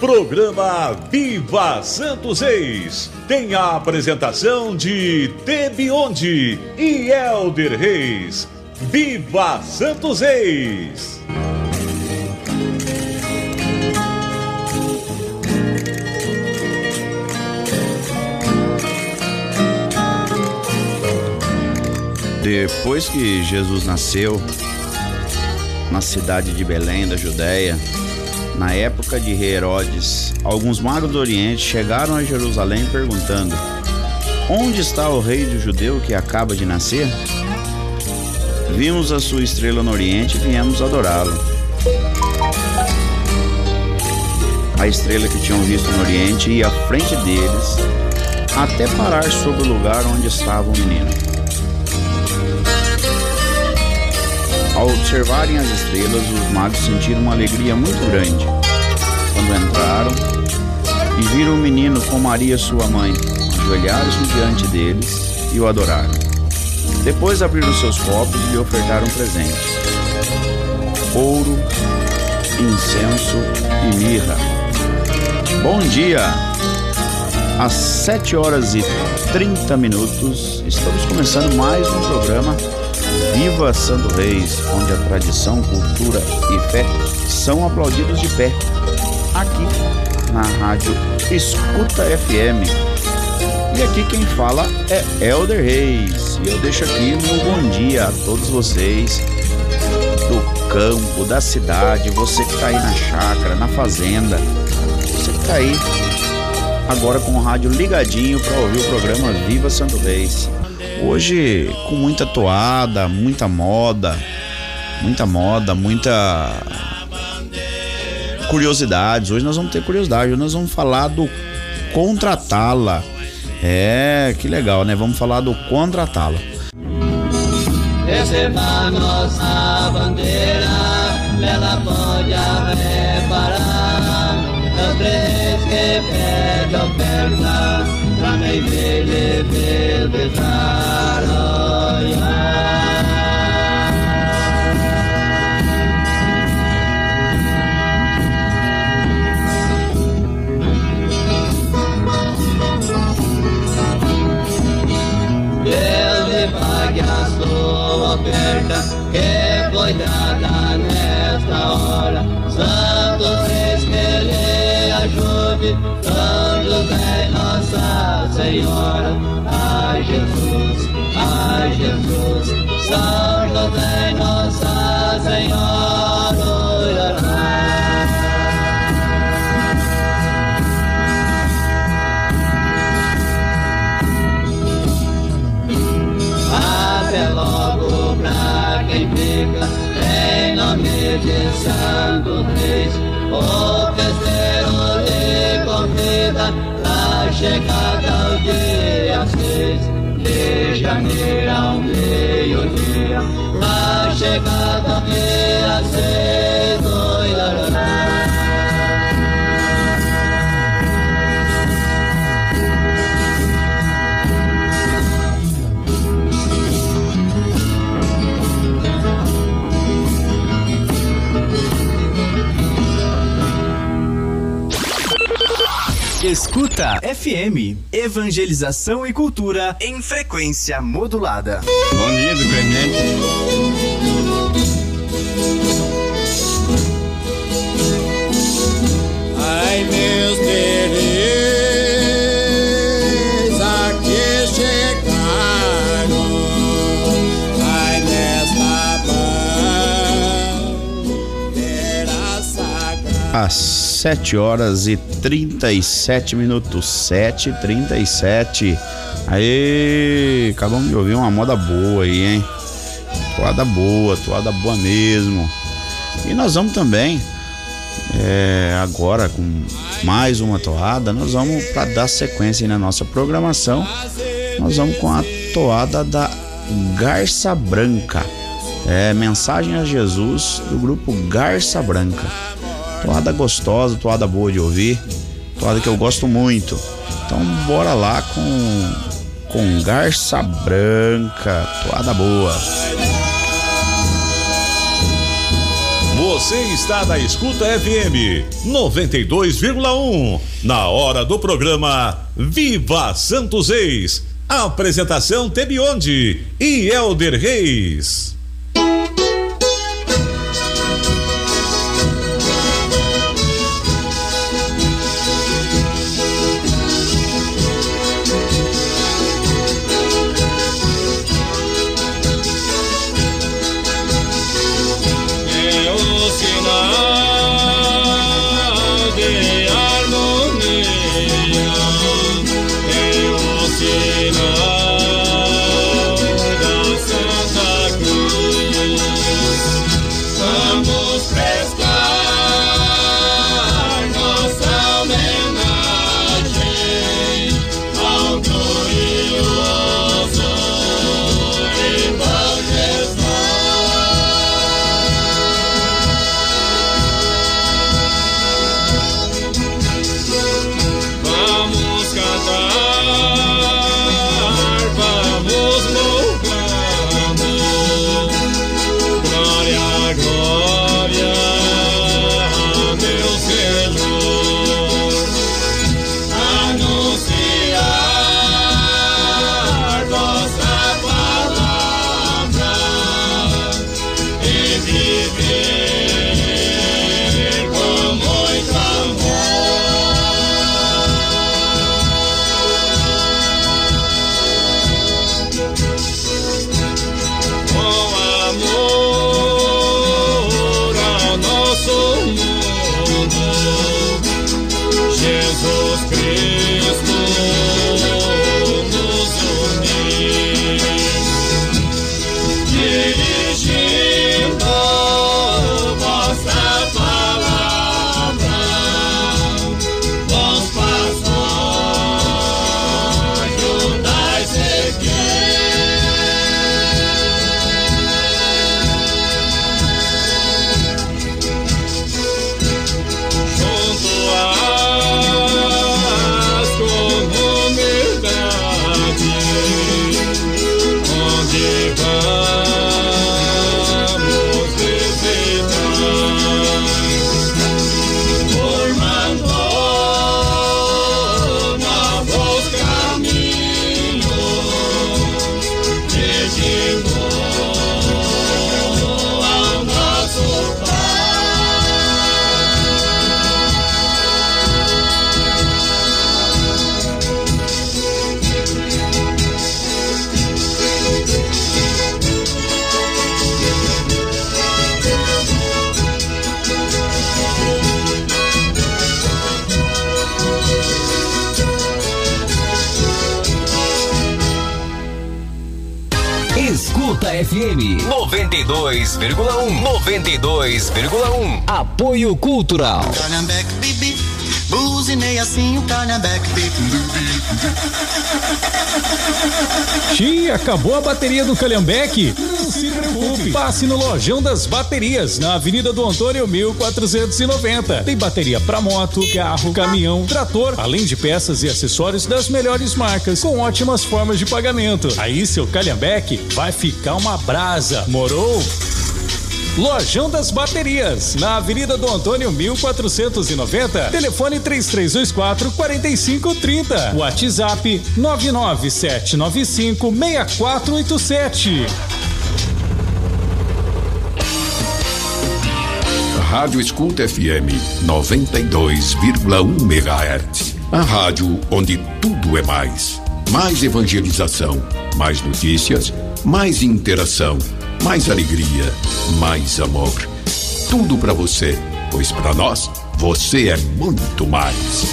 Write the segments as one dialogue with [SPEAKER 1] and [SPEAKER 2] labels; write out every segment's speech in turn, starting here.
[SPEAKER 1] Programa Viva Santos Reis tem a apresentação de Tebionde e Elder Reis. Viva Santos Reis!
[SPEAKER 2] Depois que Jesus nasceu na cidade de Belém, da Judéia, na época de rei Herodes, alguns magos do Oriente chegaram a Jerusalém perguntando: Onde está o rei do judeu que acaba de nascer? Vimos a sua estrela no Oriente e viemos adorá-lo. A estrela que tinham visto no Oriente ia à frente deles até parar sobre o lugar onde estava o menino. Ao observarem as estrelas, os magos sentiram uma alegria muito grande. Quando entraram e viram o menino com Maria, sua mãe, ajoelharam-se diante deles e o adoraram. Depois abriram seus copos e lhe ofertaram presente: ouro, incenso e mirra. Bom dia! Às 7 horas e 30 minutos, estamos começando mais um programa Viva Santo Reis, onde a tradição, cultura e fé são aplaudidos de pé. Aqui na rádio Escuta FM. E aqui quem fala é Elder Reis. E eu deixo aqui meu bom dia a todos vocês do campo, da cidade, você que está aí na chácara, na fazenda, você que está aí agora com o rádio ligadinho para ouvir o programa Viva Santo Reis. Hoje com muita toada, muita moda, muita moda, muita curiosidades. Hoje nós vamos ter curiosidade, hoje nós vamos falar do contratá-la. É, que legal, né? Vamos falar do contratá-la. Nossa bandeira, ela pode reparar.
[SPEAKER 3] Senhora. Ai Jesus, ai Jesus, São José Nossa Senhora. em nome de Santo Reis, o chegada ao dia 6 de janeiro ao meio-dia, a chegada ao dia 6.
[SPEAKER 4] Escuta FM, Evangelização e Cultura em frequência modulada.
[SPEAKER 2] Bom dia, dependente.
[SPEAKER 5] Ai, meus queridos,
[SPEAKER 2] Às 7 horas e 37 minutos. 7 37 Aê, acabamos de ouvir uma moda boa aí, hein? Toada boa, toada boa mesmo. E nós vamos também é, agora com mais uma toada, nós vamos para dar sequência na nossa programação. Nós vamos com a toada da Garça Branca. É mensagem a Jesus do grupo Garça Branca. Toada gostosa, toada boa de ouvir, toada que eu gosto muito. Então bora lá com com Garça Branca, toada boa.
[SPEAKER 5] Você está na Escuta FM 92,1. Na hora do programa Viva Santos Ex. Apresentação Tebionde e Elder Reis.
[SPEAKER 6] 92,1 92,1 Apoio Cultural.
[SPEAKER 7] Calhambeque, bibi, buzinei assim o Calhambeque, bibi.
[SPEAKER 8] Acabou a bateria do Calhambeque? Não se preocupe. Passe no Lojão das Baterias, na Avenida do Antônio 1490. Tem bateria para moto, carro, caminhão, trator, além de peças e acessórios das melhores marcas, com ótimas formas de pagamento. Aí seu Calhambeque vai ficar uma brasa. Morou? Lojão das Baterias, na Avenida do Antônio 1490, telefone 3324 4530, WhatsApp 99795 6487.
[SPEAKER 9] Rádio Escuta FM 92,1 MHz. A rádio onde tudo é mais. Mais evangelização, mais notícias, mais interação, mais alegria, mais amor. Tudo para você, pois para nós você é muito mais.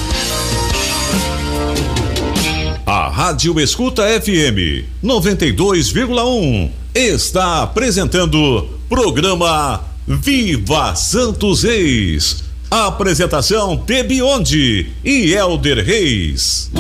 [SPEAKER 5] A Rádio Escuta FM 92,1 está apresentando programa Viva Santos Reis.
[SPEAKER 10] Apresentação Tebionde e Elder Reis.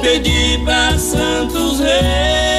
[SPEAKER 11] Vou pedir pra Santos Reis.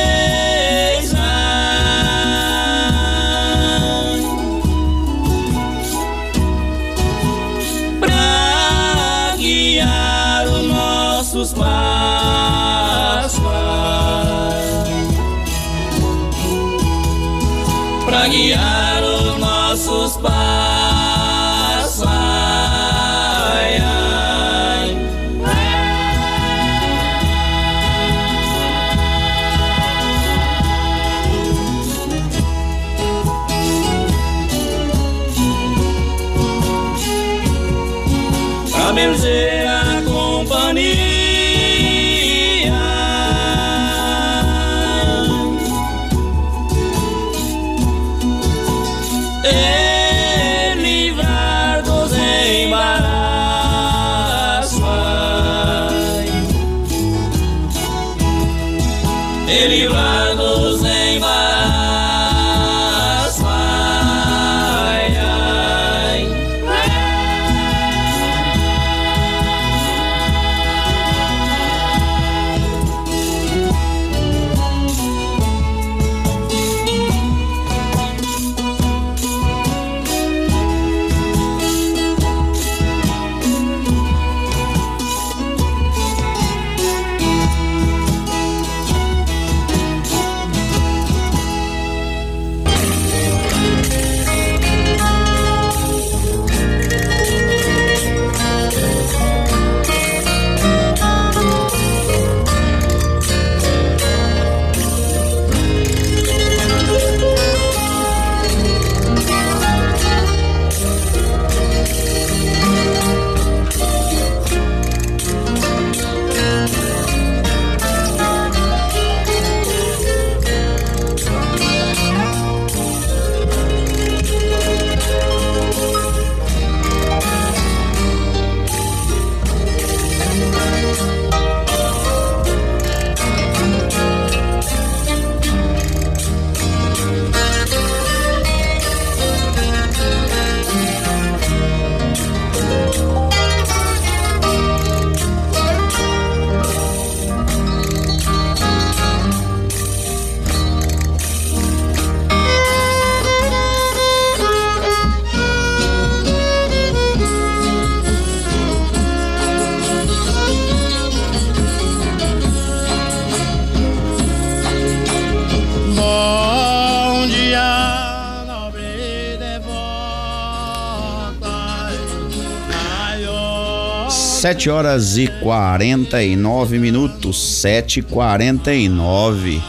[SPEAKER 2] 7 horas e 49 minutos, 7 e 49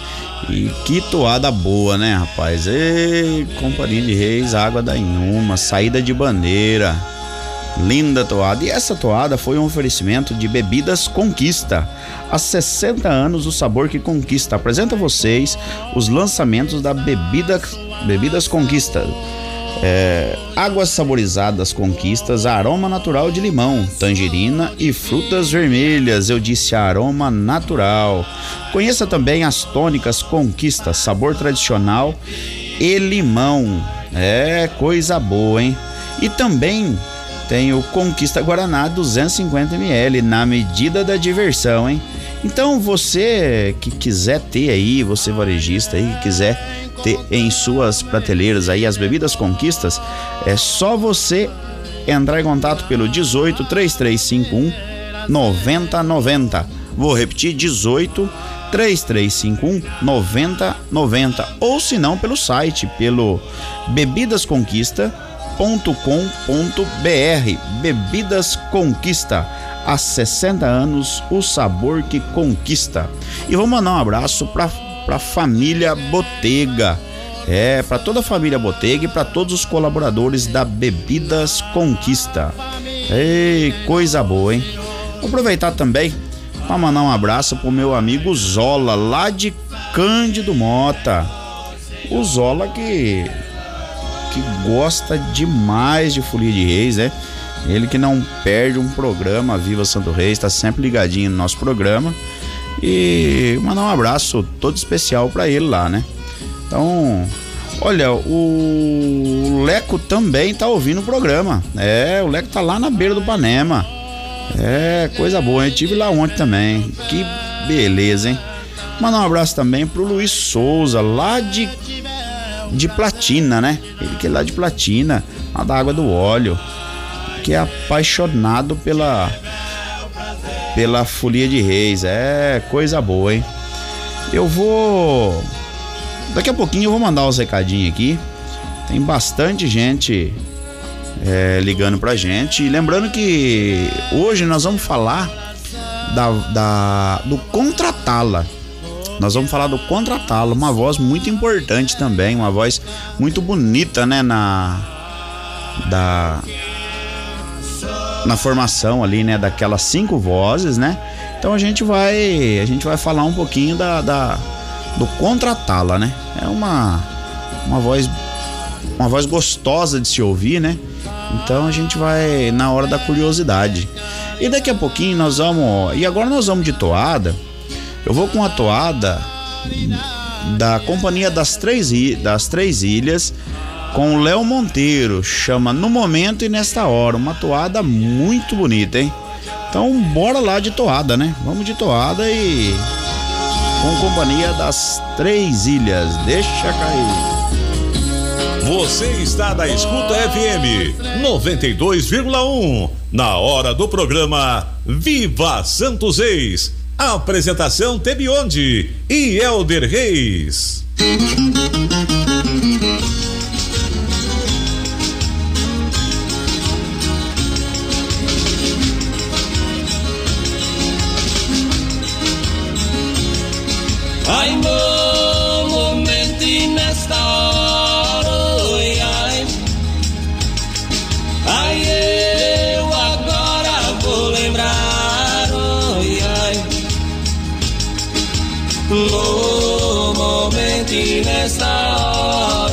[SPEAKER 2] e que toada boa, né, rapaz? E Companhia de Reis, Água da Inhuma, Saída de Bandeira. Linda toada. E essa toada foi um oferecimento de Bebidas Conquista. Há 60 anos o sabor que conquista. Apresenta a vocês os lançamentos da Bebida, Bebidas Conquista é, águas saborizadas conquistas, aroma natural de limão, tangerina e frutas vermelhas. Eu disse aroma natural. Conheça também as tônicas conquistas, sabor tradicional e limão. É coisa boa, hein? E também tem o Conquista Guaraná 250 ml na medida da diversão, hein? Então você que quiser ter aí, você varejista aí que quiser ter em suas prateleiras aí as bebidas Conquistas, é só você entrar em contato pelo 18 3351 9090. Vou repetir 18 3351 9090 ou se não pelo site pelo bebidasconquista.com.br. Bebidas Conquista há 60 anos, o sabor que conquista. E vou mandar um abraço para a família Botega. É, para toda a família Botega e para todos os colaboradores da Bebidas Conquista. Ei, coisa boa, hein? Vou aproveitar também para mandar um abraço pro meu amigo Zola, lá de Cândido Mota. O Zola que que gosta demais de Folia de Reis, né? Ele que não perde um programa, Viva Santo Reis, está sempre ligadinho no nosso programa. E mandar um abraço todo especial para ele lá, né? Então, olha, o Leco também tá ouvindo o programa. É, o Leco tá lá na beira do Panema. É, coisa boa, eu tive lá ontem também. Que beleza, hein? Mandar um abraço também pro Luiz Souza, lá de de platina, né? Ele que é lá de platina, lá da água do óleo que é apaixonado pela pela folia de reis. É coisa boa, hein? Eu vou daqui a pouquinho eu vou mandar os recadinhos aqui. Tem bastante gente é, ligando pra gente. E lembrando que hoje nós vamos falar da, da do contratá-la. Nós vamos falar do contratá-la, uma voz muito importante também, uma voz muito bonita, né, na da na formação ali, né, daquelas cinco vozes, né? Então a gente vai a gente vai falar um pouquinho da, da do contratá-la, né? É uma uma voz uma voz gostosa de se ouvir, né? Então a gente vai na hora da curiosidade. E daqui a pouquinho nós vamos, e agora nós vamos de toada. Eu vou com a toada da Companhia das Três, das Três Ilhas com o Léo Monteiro, chama No Momento e Nesta Hora, uma toada muito bonita, hein? Então bora lá de toada, né? Vamos de toada e com companhia das Três Ilhas, deixa cair.
[SPEAKER 1] Você está na Escuta FM 92,1. Na hora do programa Viva Santos Ex. Apresentação Tebionde e Elder Reis.
[SPEAKER 12] No momento e nesta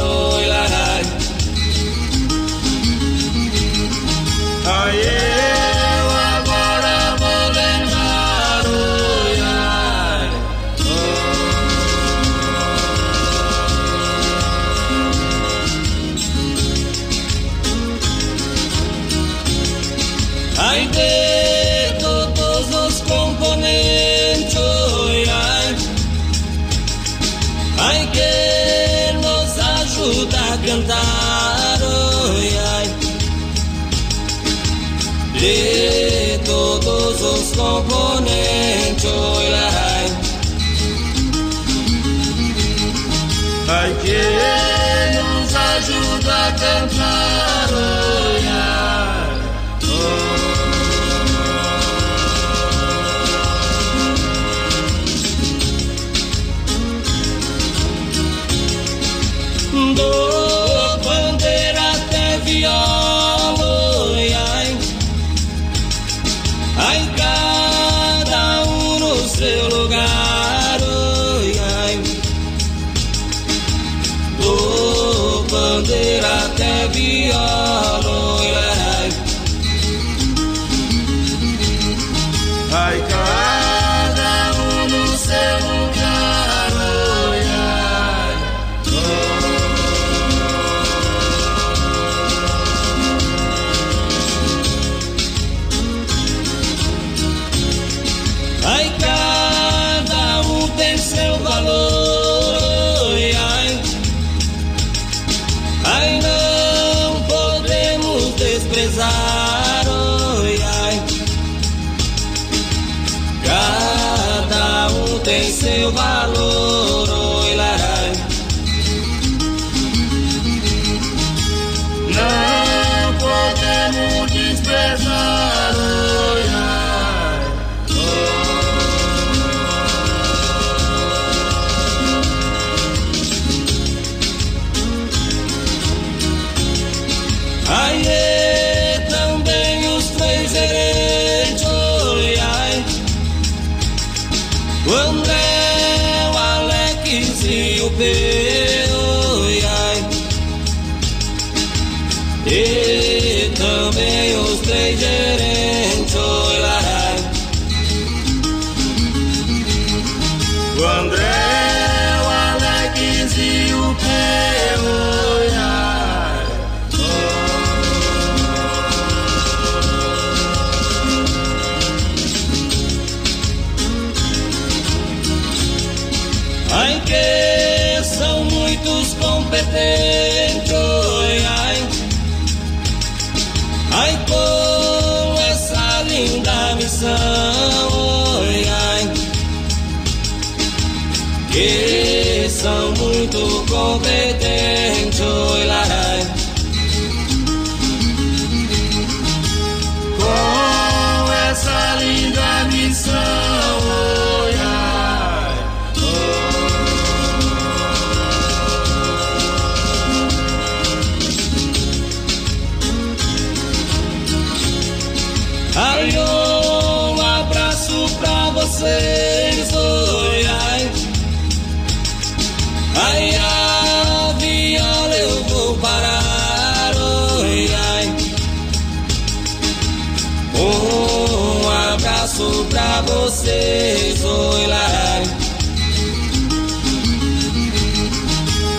[SPEAKER 5] vocês olharem.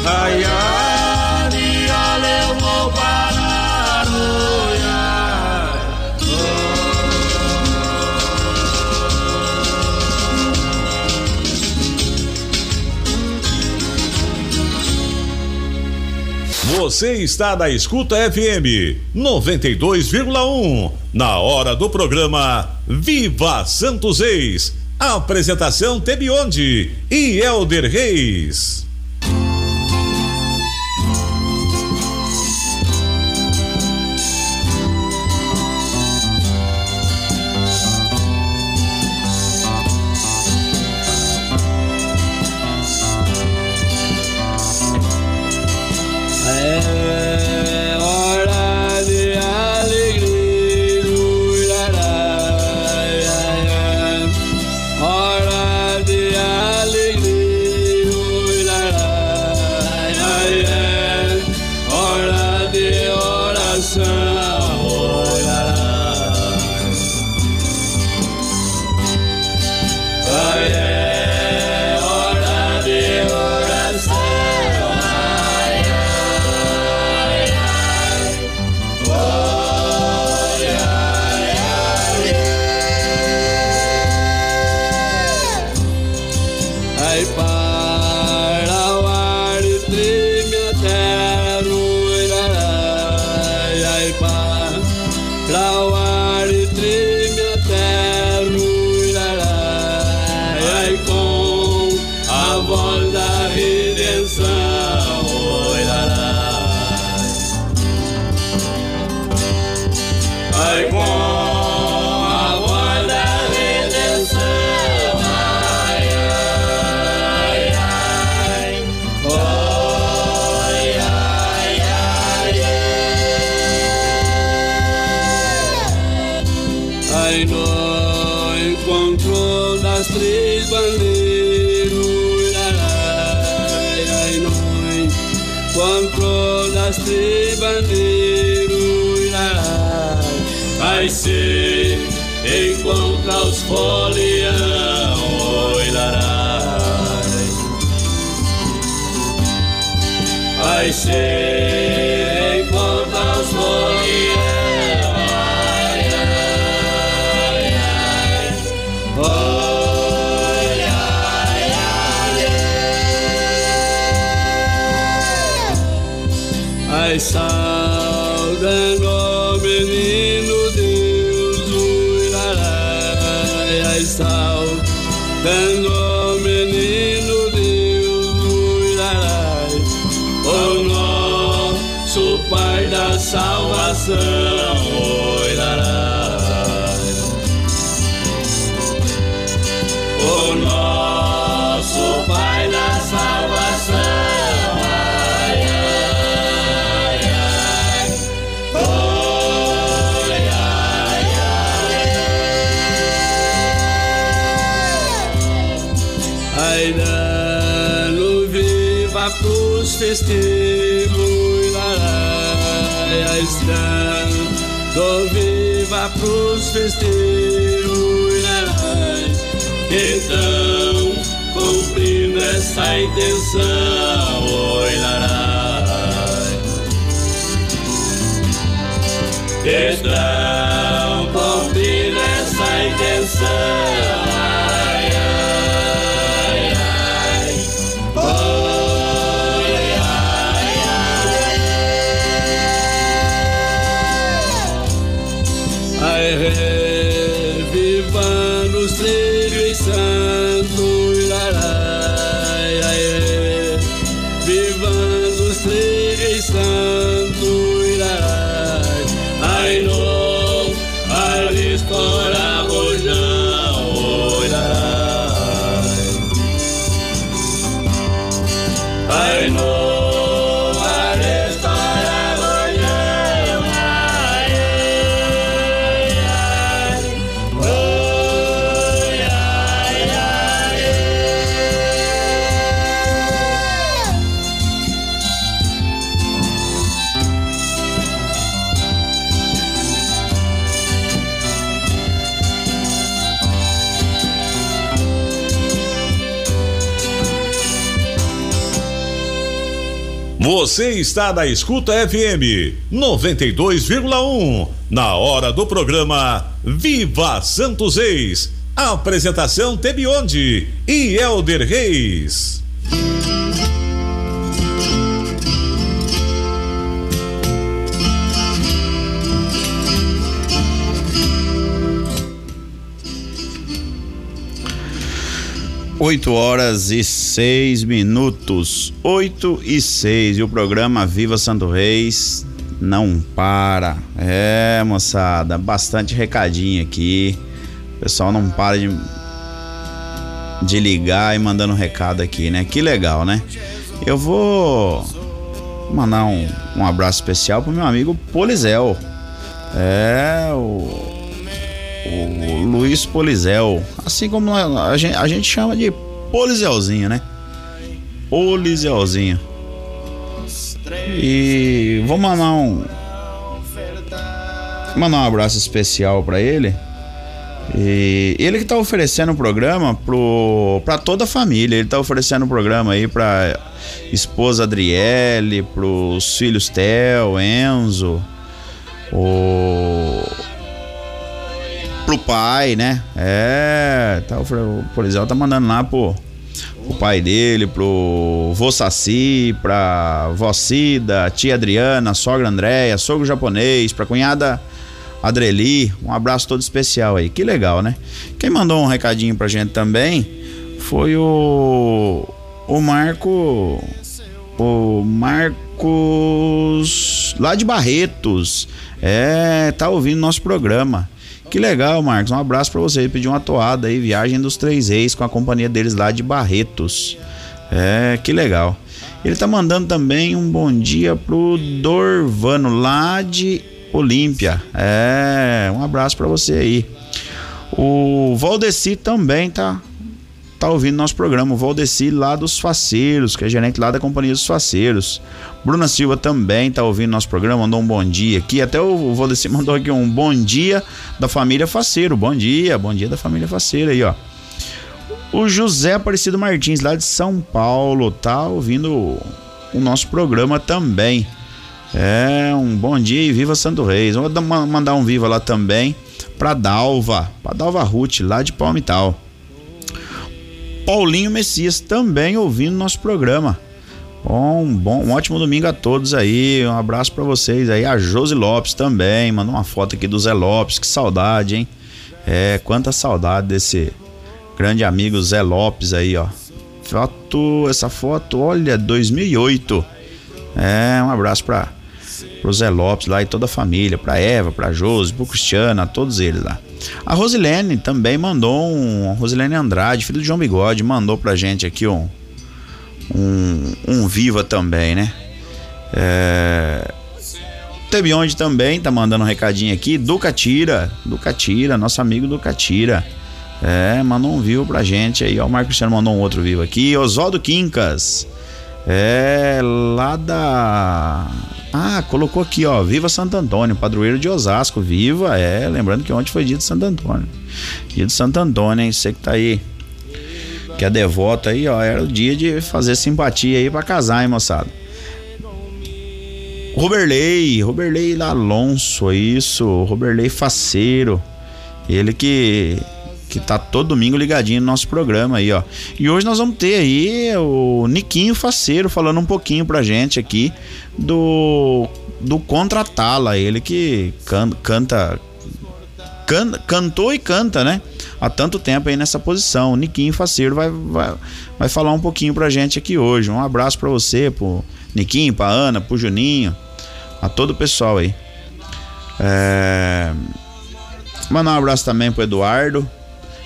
[SPEAKER 5] Ai, ai, olha, eu vou parar. Oi.
[SPEAKER 1] Você está da escuta FM noventa e dois
[SPEAKER 13] vírgula um na hora do programa Viva Santos Ex. Apresentação Tebionde e Elder Reis. Pai da salvação, oi. O nosso Pai da salvação, ai, ai, ai. Oi, ai, ai. Ai, dando viva pros festivos, viva pros larai. Então, cumprindo essa intenção, oi, larai. Estão cumprindo essa intenção,
[SPEAKER 1] Você está na Escuta FM 92,1. Na hora do programa Viva Santos Reis. Apresentação Tebionde e Elder Reis.
[SPEAKER 2] Oito horas e seis minutos. Oito e seis. E o programa Viva Santo Reis não para. É, moçada, bastante recadinho aqui. O pessoal não para de, de ligar e mandando recado aqui, né? Que legal, né? Eu vou mandar um, um abraço especial pro meu amigo Polizel. É, o o Luiz Polizel, assim como a, gente, a gente chama de Polizelzinho, né? Polizelzinho. E vou mandar um mandar um abraço especial para ele. E ele que tá oferecendo o programa pro para toda a família. Ele tá oferecendo o programa aí para esposa Adriele, pros filhos Theo, Enzo, o pro pai, né? É, tá, o Polizel tá mandando lá pro, pro pai dele, pro vô Saci, pra vó Cida, tia Adriana, sogra Andréia, sogro japonês, pra cunhada Adreli, um abraço todo especial aí, que legal, né? Quem mandou um recadinho pra gente também foi o o Marco o Marcos lá de Barretos, é, tá ouvindo nosso programa. Que legal, Marcos. Um abraço para você. Ele pediu uma toada aí, Viagem dos Três Reis, com a companhia deles lá de Barretos. É, que legal. Ele tá mandando também um bom dia pro Dorvano, lá de Olímpia. É, um abraço para você aí. O Valdeci também tá tá ouvindo nosso programa. O Valdeci lá dos Faceiros, que é gerente lá da Companhia dos Faceiros. Bruna Silva também tá ouvindo nosso programa, mandou um bom dia aqui. Até o Valdeci mandou aqui um bom dia da família Faceiro. Bom dia, bom dia da família Faceiro aí, ó. O José Aparecido Martins, lá de São Paulo, tá ouvindo o nosso programa também. É, um bom dia e viva Santo Reis. Vou mandar um viva lá também pra Dalva, pra Dalva Ruth, lá de Palmital. Paulinho Messias também ouvindo nosso programa. Bom, bom, um ótimo domingo a todos aí. Um abraço para vocês aí. A Josi Lopes também, mandou uma foto aqui do Zé Lopes. Que saudade, hein? É, quanta saudade desse grande amigo Zé Lopes aí, ó. Foto, essa foto, olha, 2008. É, um abraço para pro Zé Lopes lá e toda a família, pra Eva, pra Josi, pro Cristiano, a todos eles lá. A Rosilene também mandou um. Rosilene Andrade, filho de João Bigode, mandou pra gente aqui um. Um, um Viva também, né? É, Tebionde também tá mandando um recadinho aqui. Ducatira, Ducatira, nosso amigo Ducatira. É, mandou um vivo pra gente aí. Ó, o Marco Cristiano mandou um outro vivo aqui. Oswaldo Quincas. É, lá da ah, colocou aqui, ó, Viva Santo Antônio, padroeiro de Osasco, viva, é, lembrando que ontem foi dia de Santo Antônio. Dia de Santo Antônio, hein, você que tá aí, que é devoto aí, ó, era o dia de fazer simpatia aí para casar, hein, moçada. Roberley, Roberley Alonso, isso, Roberley Faceiro, ele que que tá todo domingo ligadinho no nosso programa aí, ó. E hoje nós vamos ter aí o Niquinho Faceiro falando um pouquinho pra gente aqui do do Contratala, ele que can, canta can, cantou e canta, né? Há tanto tempo aí nessa posição. O Niquinho Faceiro vai, vai, vai falar um pouquinho pra gente aqui hoje. Um abraço para você, pro Niquinho, pra Ana, pro Juninho, a todo o pessoal aí. É... Mandar um abraço também pro Eduardo,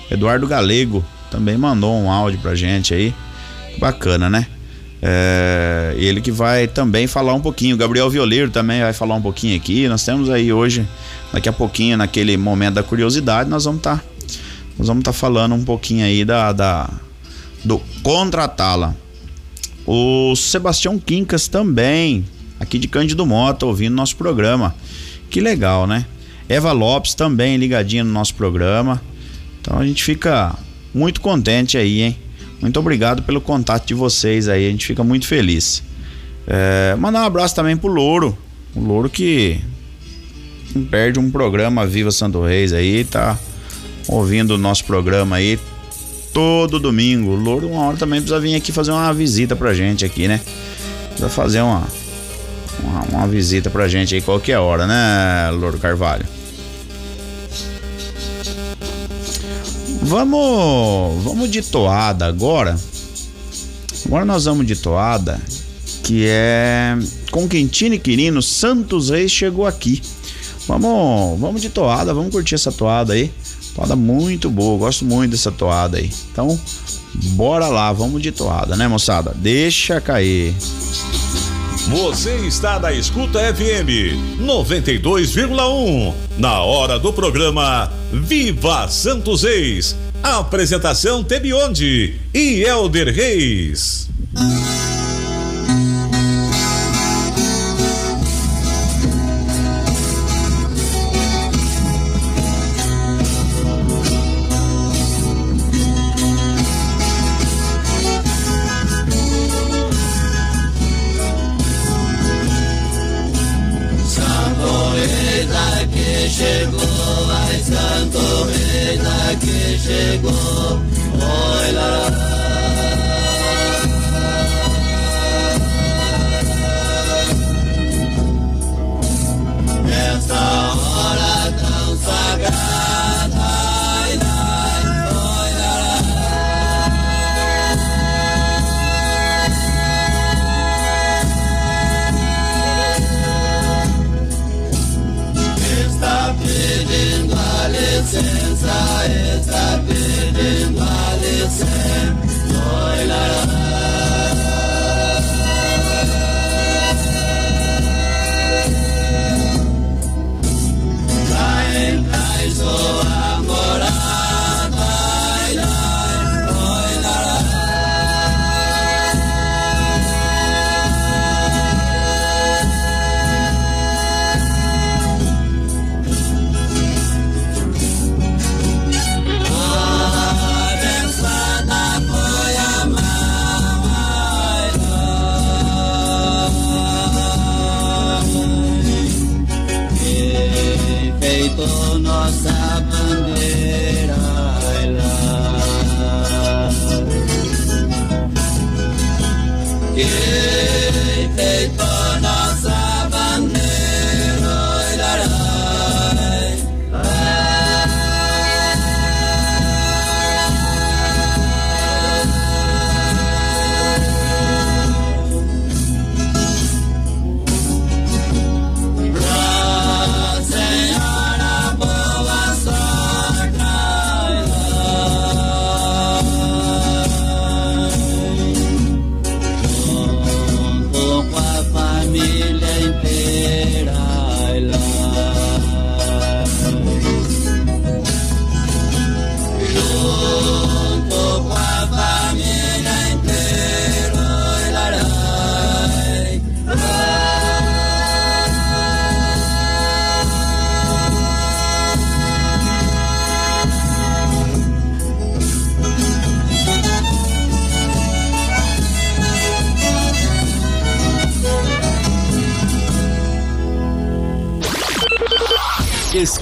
[SPEAKER 2] Eduardo Galego também mandou um áudio pra gente aí. Bacana, né? É, ele que vai também falar um pouquinho. Gabriel Violeiro também vai falar um pouquinho aqui. Nós temos aí hoje, daqui a pouquinho, naquele momento da curiosidade, nós vamos estar. Tá, nós vamos estar tá falando um pouquinho aí da, da do contratá-la. O Sebastião Quincas também, aqui de Cândido Mota, ouvindo nosso programa. Que legal, né? Eva Lopes também ligadinha no nosso programa. Então a gente fica muito contente aí, hein? Muito obrigado pelo contato de vocês aí, a gente fica muito feliz. É, mandar um abraço também pro Louro, o Louro que perde um programa Viva Santo Reis aí, tá ouvindo o nosso programa aí todo domingo. O Louro uma hora também precisa vir aqui fazer uma visita pra gente aqui, né? Precisa fazer uma, uma, uma visita pra gente aí qualquer hora, né, Louro Carvalho? Vamos, vamos de toada agora. Agora nós vamos de toada, que é com Quintino e Quirino, Santos Reis chegou aqui. Vamos, vamos de toada, vamos curtir essa toada aí. Toada muito boa, gosto muito dessa toada aí. Então, bora lá, vamos de toada, né, moçada? Deixa cair.
[SPEAKER 1] Você está na Escuta FM 92,1. Na hora do programa Viva Santos Reis. Apresentação Tebionde e Elder Reis.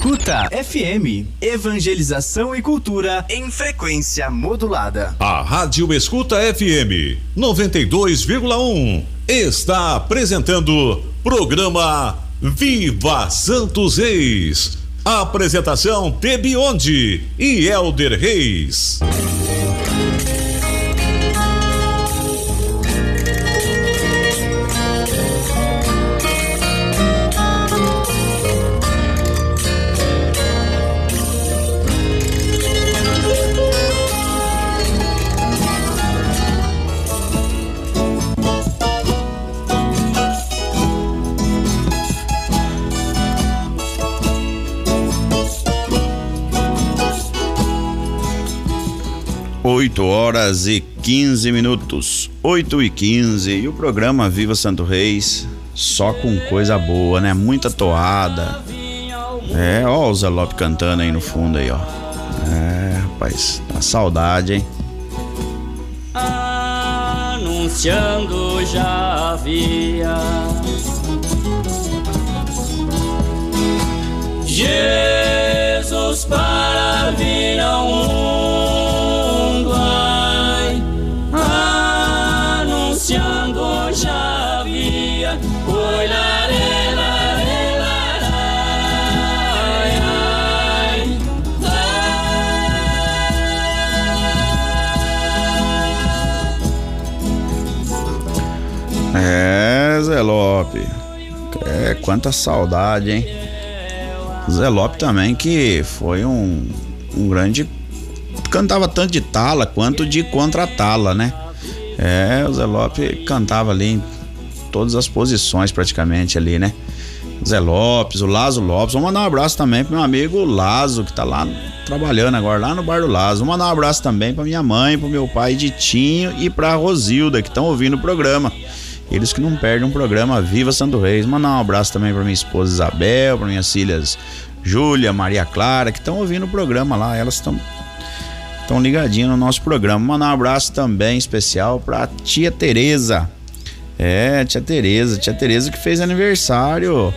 [SPEAKER 4] Escuta FM, evangelização e cultura em frequência modulada.
[SPEAKER 1] A Rádio Escuta FM 92,1 está apresentando programa Viva Santos Reis. Apresentação Tebionde e Elder Reis.
[SPEAKER 2] Oito horas e 15 minutos. 8 e 15 e o programa Viva Santo Reis só com coisa boa, né? Muita toada. É, ó o Zé Lopes cantando aí no fundo aí, ó. É, rapaz, tá saudade, hein?
[SPEAKER 12] Anunciando já havia Jesus para vir ao mundo
[SPEAKER 2] É, Zé Lopes. É, quanta saudade, hein? Zé Lopes também, que foi um, um grande. Cantava tanto de tala quanto de contra-tala, né? É, o Zé Lopes cantava ali em todas as posições praticamente ali, né? Zé Lopes, o Lazo Lopes. Vamos mandar um abraço também pro meu amigo Lazo, que tá lá trabalhando agora, lá no bar do Lazo. Vamos mandar um abraço também pra minha mãe, pro meu pai Ditinho e pra Rosilda, que estão ouvindo o programa. Eles que não perdem um programa Viva Santo Reis. Mandar um abraço também pra minha esposa Isabel, pra minhas filhas Júlia, Maria Clara, que estão ouvindo o programa lá. Elas estão estão ligadinhas no nosso programa. Mandar um abraço também especial pra tia Tereza. É, tia Tereza, tia Tereza que fez aniversário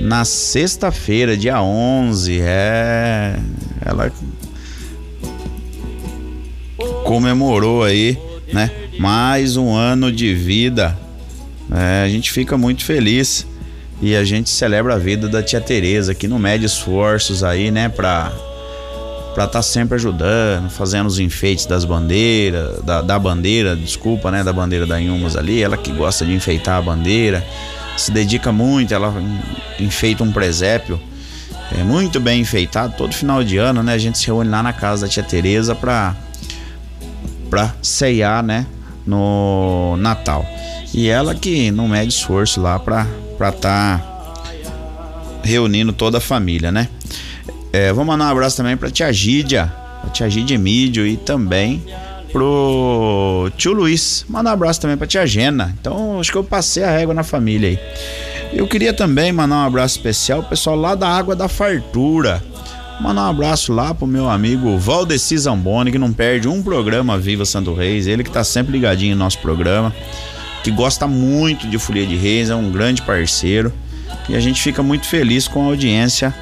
[SPEAKER 2] na sexta-feira, dia 11. É, ela comemorou aí, né? Mais um ano de vida. É, a gente fica muito feliz e a gente celebra a vida da tia Tereza que não mede esforços aí, né, pra para estar sempre ajudando, fazendo os enfeites das bandeiras, da, da bandeira, desculpa, né, da bandeira da Inhumas ali, ela que gosta de enfeitar a bandeira, se dedica muito, ela enfeita um presépio é muito bem enfeitado, todo final de ano, né, a gente se reúne lá na casa da tia Tereza pra para ceiar, né, no Natal. E ela que não mede esforço lá pra para tá reunindo toda a família, né? É, vou mandar um abraço também pra tia Gídia, a tia Gídia Mídio e também pro tio Luiz. Mandar um abraço também pra tia Gena. Então, acho que eu passei a régua na família aí. Eu queria também mandar um abraço especial pro pessoal lá da Água da Fartura. Mandar um abraço lá pro meu amigo Valdeci Zamboni, que não perde um programa Viva Santo Reis. Ele que tá sempre ligadinho no nosso programa, que gosta muito de Folia de Reis, é um grande parceiro. E a gente fica muito feliz com a audiência,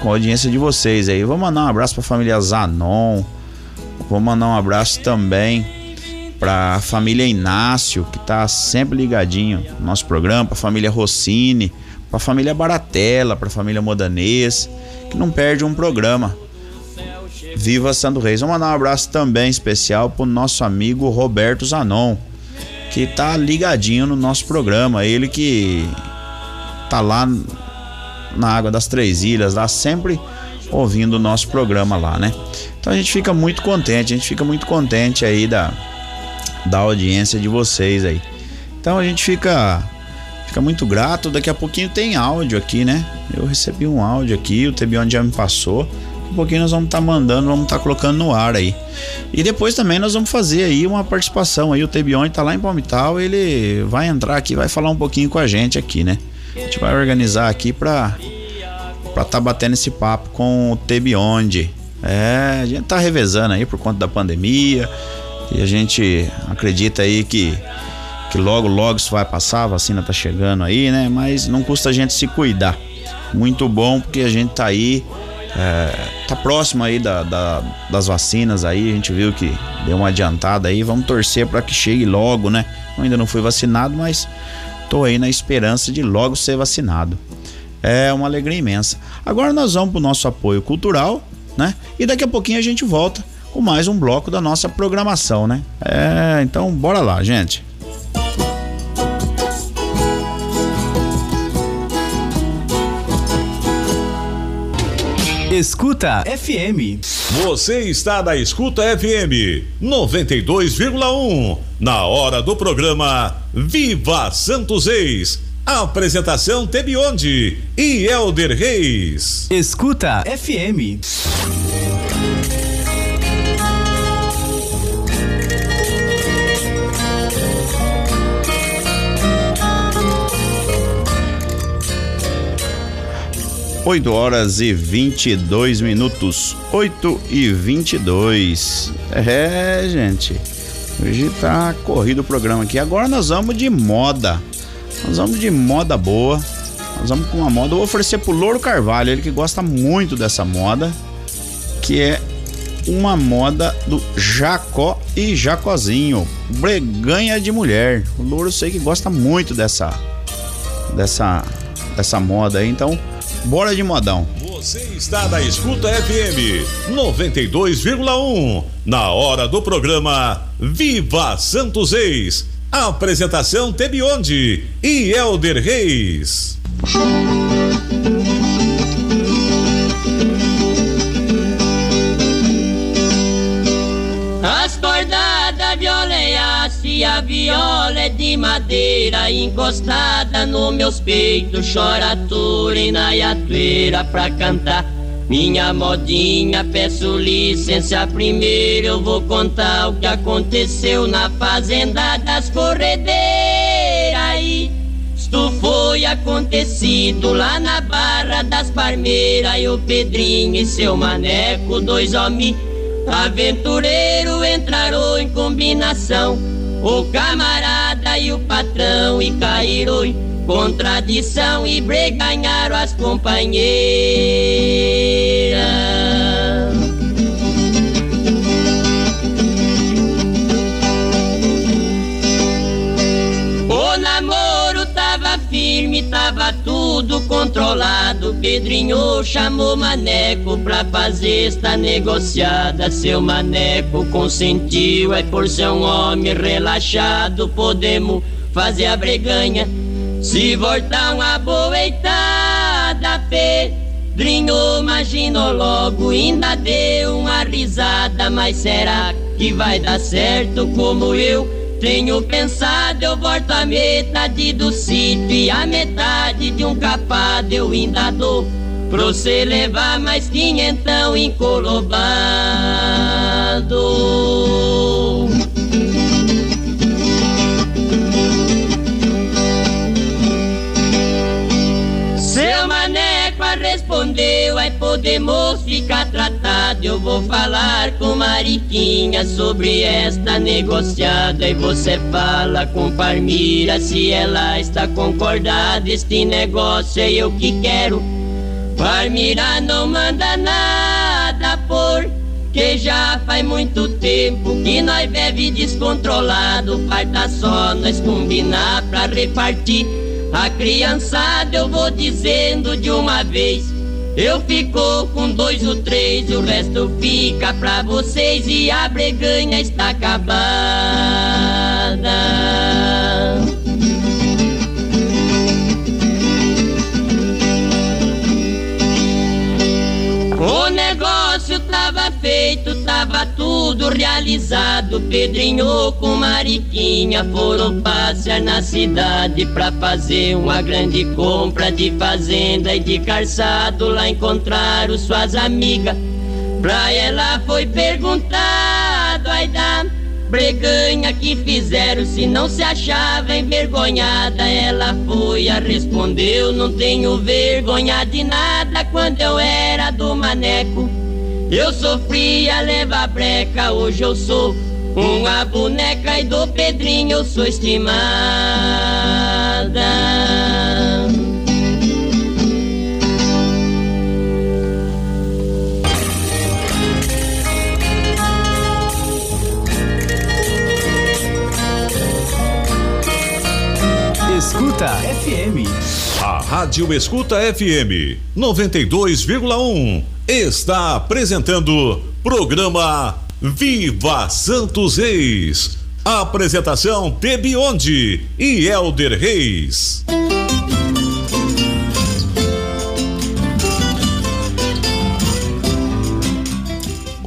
[SPEAKER 2] com a audiência de vocês aí. Vou mandar um abraço pra família Zanon. Vou mandar um abraço também pra família Inácio, que tá sempre ligadinho no nosso programa, pra família Rossini, pra família Baratella, pra família Modanês, que não perde um programa. Viva Santo Reis. Vou mandar um abraço também especial pro nosso amigo Roberto Zanon, que tá ligadinho no nosso programa. Ele que tá lá na Água das Três Ilhas, lá sempre ouvindo o nosso programa lá, né? Então a gente fica muito contente, a gente fica muito contente aí da, da audiência de vocês aí. Então a gente fica fica muito grato. Daqui a pouquinho tem áudio aqui, né? Eu recebi um áudio aqui, o Tebion já me passou. Um pouquinho nós vamos estar tá mandando, vamos estar tá colocando no ar aí. E depois também nós vamos fazer aí uma participação aí. O Tebione tá lá em Palmital, ele vai entrar aqui, vai falar um pouquinho com a gente aqui, né? A gente vai organizar aqui pra para tá batendo esse papo com o Tebionde. É, a gente tá revezando aí por conta da pandemia e a gente acredita aí que que logo logo isso vai passar, a vacina tá chegando aí, né? Mas não custa a gente se cuidar. Muito bom porque a gente tá aí é, tá próximo aí da, da, das vacinas aí, a gente viu que deu uma adiantada aí, vamos torcer para que chegue logo, né? Eu ainda não fui vacinado, mas tô aí na esperança de logo ser vacinado. É uma alegria imensa. Agora nós vamos pro nosso apoio cultural, né? E daqui a pouquinho a gente volta com mais um bloco da nossa programação, né? É, então bora lá, gente.
[SPEAKER 4] Escuta FM.
[SPEAKER 1] Você está na Escuta FM 92,1. Na hora do programa Viva Santos Ex. Apresentação Tebionde e Elder Reis.
[SPEAKER 4] Escuta FM.
[SPEAKER 2] 8 horas e 22 minutos. 8 e 22. É, gente. Hoje tá corrido o programa aqui. Agora nós vamos de moda. Nós vamos de moda boa. Nós vamos com uma moda. Eu vou oferecer pro Louro Carvalho, ele que gosta muito dessa moda, que é uma moda do Jacó e Jacozinho, breganha de mulher. O Louro sei que gosta muito dessa dessa dessa moda aí, então Bora de modão.
[SPEAKER 1] Você está na Escuta FM 92,1. Na hora do programa Viva Santos Ex. Apresentação Tebionde e Elder Reis.
[SPEAKER 12] Viola é de madeira encostada nos meus peitos, chora turina e atueira pra cantar. Minha modinha, peço licença primeiro, eu vou contar o que aconteceu na fazenda das corredeiras. Isto foi acontecido lá na Barra das Parmeiras, e o Pedrinho e seu maneco, dois homens Aventureiro entraram em combinação, o camarada e o patrão e caíram em contradição e breganharam as companheiras. Controlado. Pedrinho chamou Maneco pra fazer esta negociada. Seu Maneco consentiu, é por ser um homem relaxado. Podemos fazer a breganha. Se voltar uma boeitada, Pedrinho imaginou logo, ainda deu uma risada. Mas será que vai dar certo como eu? Tenho pensado, eu volto a metade do sítio e a metade de um capado eu ainda dou. Pra você levar mais quinhentão encolobado. Podemos ficar tratado. Eu vou falar com Mariquinha sobre esta negociada. E você fala com Parmira se ela está concordada. Este negócio é eu que quero. Parmira não manda nada por. Que já faz muito tempo que nós bebe descontrolado. Falta só nós combinar pra repartir. A criançada eu vou dizendo de uma vez. Eu fico com dois ou três, o resto fica pra vocês e a breganha está acabada. Tava tudo realizado. Pedrinho com Mariquinha foram passear na cidade pra fazer uma grande compra de fazenda e de calçado. Lá encontraram suas amigas Pra ela foi perguntado, ai da breganha que fizeram se não se achava envergonhada. Ela foi a respondeu, não tenho vergonha de nada quando eu era do maneco. Eu sofria levar breca, hoje eu sou uma boneca e do Pedrinho eu sou estimada.
[SPEAKER 4] Escuta FM.
[SPEAKER 1] A Rádio Escuta FM 92,1 está apresentando programa Viva Santos Reis. Apresentação Tebionde e Elder Reis.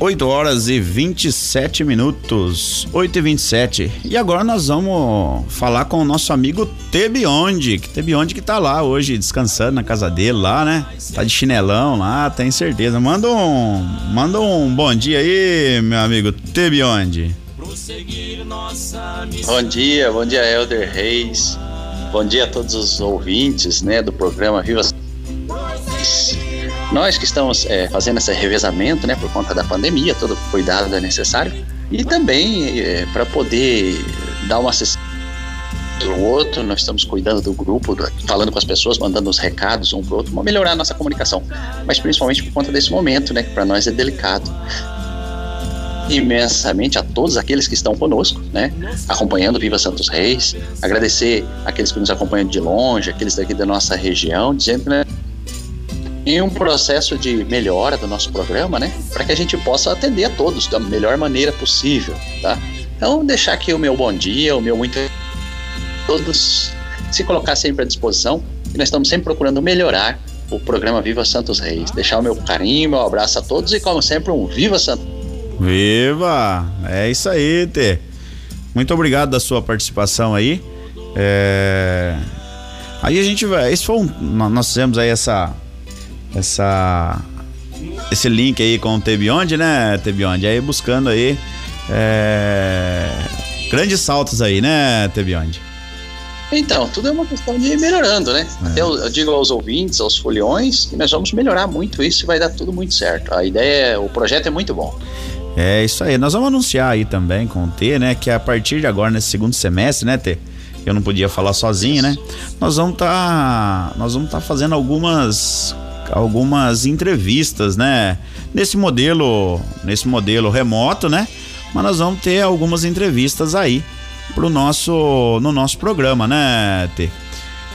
[SPEAKER 2] 8 horas e 27 minutos. 8 e 27. E agora nós vamos falar com o nosso amigo Tebionde. Que Tebionde que tá lá hoje descansando na casa dele lá, né? Tá de chinelão lá, tem certeza. Manda um, manda um bom dia aí, meu amigo Tebionde.
[SPEAKER 14] Bom dia, bom dia Elder Reis. Bom dia a todos os ouvintes, né, do programa Viva nós que estamos é, fazendo esse revezamento, né, por conta da pandemia, todo cuidado é necessário, e também é, para poder dar uma assistência o outro, nós estamos cuidando do grupo, falando com as pessoas, mandando os recados um para o outro, para melhorar a nossa comunicação, mas principalmente por conta desse momento, né, que para nós é delicado. Imensamente a todos aqueles que estão conosco, né, acompanhando Viva Santos Reis, agradecer aqueles que nos acompanham de longe, aqueles daqui da nossa região, dizendo, né, em um processo de melhora do nosso programa, né? Para que a gente possa atender a todos da melhor maneira possível, tá? Então, deixar aqui o meu bom dia, o meu muito. Todos se colocar sempre à disposição, e nós estamos sempre procurando melhorar o programa Viva Santos Reis. Deixar o meu carinho, meu abraço a todos e, como sempre, um Viva Santos.
[SPEAKER 2] Viva! É isso aí, Tê. Muito obrigado da sua participação aí. É... Aí a gente vai. Esse foi um, nós fizemos aí essa essa esse link aí com o Tebionde, né, Tebionde? Aí buscando aí é, grandes saltos aí, né, Tebionde?
[SPEAKER 14] Então, tudo é uma questão de ir melhorando, né? É. Até eu, eu, digo aos ouvintes, aos foliões, que nós vamos melhorar muito isso e vai dar tudo muito certo. A ideia, é, o projeto é muito bom.
[SPEAKER 2] É isso aí. Nós vamos anunciar aí também com o T, né? Que a partir de agora, nesse segundo semestre, né, T? Eu não podia falar sozinho, né? Nós vamos tá, nós vamos estar tá fazendo algumas algumas entrevistas, né? Nesse modelo, nesse modelo remoto, né? Mas nós vamos ter algumas entrevistas aí pro nosso no nosso programa, né, T?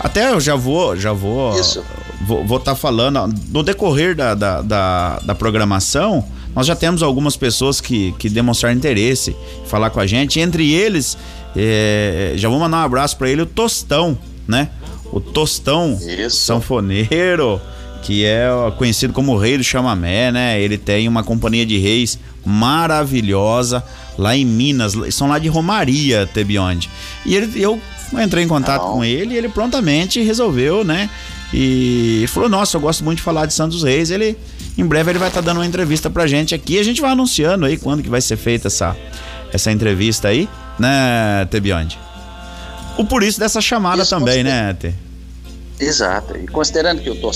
[SPEAKER 2] Até eu já vou, já vou, Isso. vou estar tá falando no decorrer da, da, da, da, programação. Nós já temos algumas pessoas que, que demonstraram interesse em falar com a gente. Entre eles, é, já vou mandar um abraço para ele, o Tostão, né? O Tostão Isso. sanfoneiro, que é conhecido como o Rei do Chamamé, né? Ele tem uma companhia de reis maravilhosa lá em Minas, são lá de Romaria, Tebionde. E ele, eu entrei em contato com ele e ele prontamente resolveu, né? E falou: Nossa, eu gosto muito de falar de Santos Reis. Ele, em breve, ele vai estar tá dando uma entrevista pra gente aqui. A gente vai anunciando aí quando que vai ser feita essa, essa entrevista aí, né, Tebionde? O por isso dessa chamada isso, também, né, Te?
[SPEAKER 14] Exato. E considerando que eu tô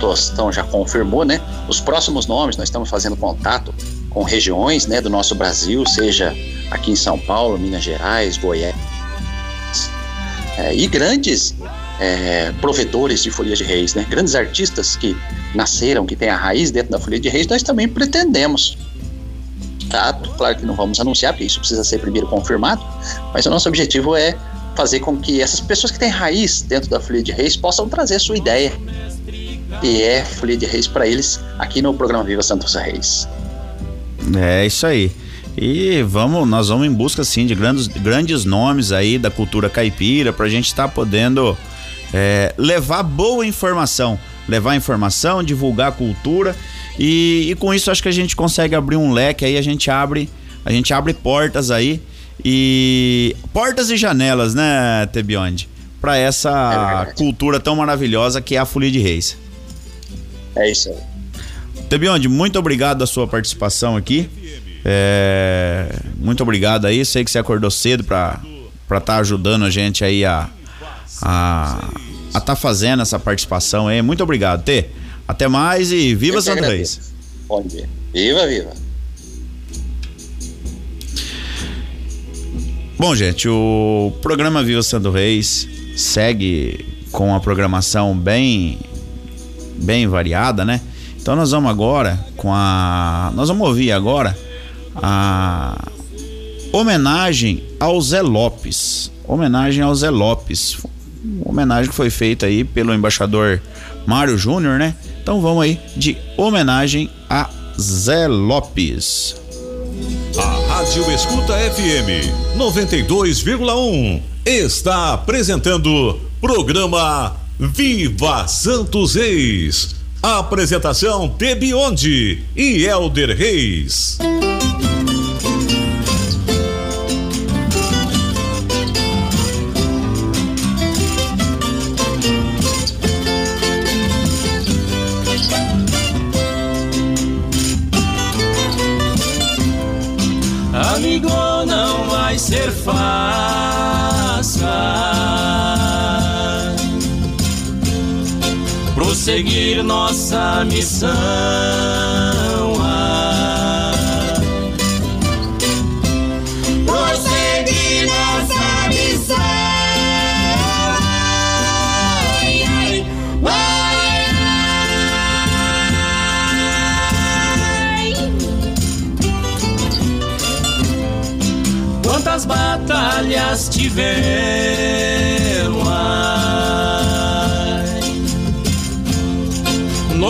[SPEAKER 14] Tostão já confirmou, né? Os próximos nomes, nós estamos fazendo contato com regiões né, do nosso Brasil, seja aqui em São Paulo, Minas Gerais, Goiás, é, e grandes é, provedores de Folia de Reis, né? Grandes artistas que nasceram, que têm a raiz dentro da Folia de Reis, nós também pretendemos. Tá? Claro que não vamos anunciar, porque isso precisa ser primeiro confirmado, mas o nosso objetivo é fazer com que essas pessoas que têm raiz dentro da Folia de Reis possam trazer sua ideia, e é Folia de Reis para eles aqui no programa Viva Santos Reis.
[SPEAKER 2] É isso aí. E vamos, nós vamos em busca assim de grandes, grandes nomes aí da cultura caipira para a gente estar tá podendo é, levar boa informação, levar informação, divulgar cultura e, e, com isso acho que a gente consegue abrir um leque aí, a gente abre, a gente abre portas aí e portas e janelas, né, Tebionde, para essa é cultura tão maravilhosa que é a Folia de Reis.
[SPEAKER 14] É isso aí.
[SPEAKER 2] Tebionde, muito obrigado a sua participação aqui. É, muito obrigado aí. Sei que você acordou cedo para estar tá ajudando a gente aí a a a tá fazendo essa participação aí. Muito obrigado, Tê. Até mais e viva Santo Reis.
[SPEAKER 14] Bom dia. Viva, viva.
[SPEAKER 2] Bom, gente, o programa Viva Santo Reis segue com a programação bem bem variada, né? Então nós vamos agora com a nós vamos ouvir agora a homenagem ao Zé Lopes. Homenagem ao Zé Lopes. Homenagem que foi feita aí pelo embaixador Mário Júnior, né? Então vamos aí de homenagem a Zé Lopes.
[SPEAKER 1] A Rádio Escuta FM 92,1 está apresentando programa Viva Santos Reis. Apresentação Tebionde e Elder Reis.
[SPEAKER 10] Amigo, não vai ser fácil prosseguir nossa missão.
[SPEAKER 15] Prosseguir nossa missão. Ai, ai, ai.
[SPEAKER 10] Quantas batalhas tivemos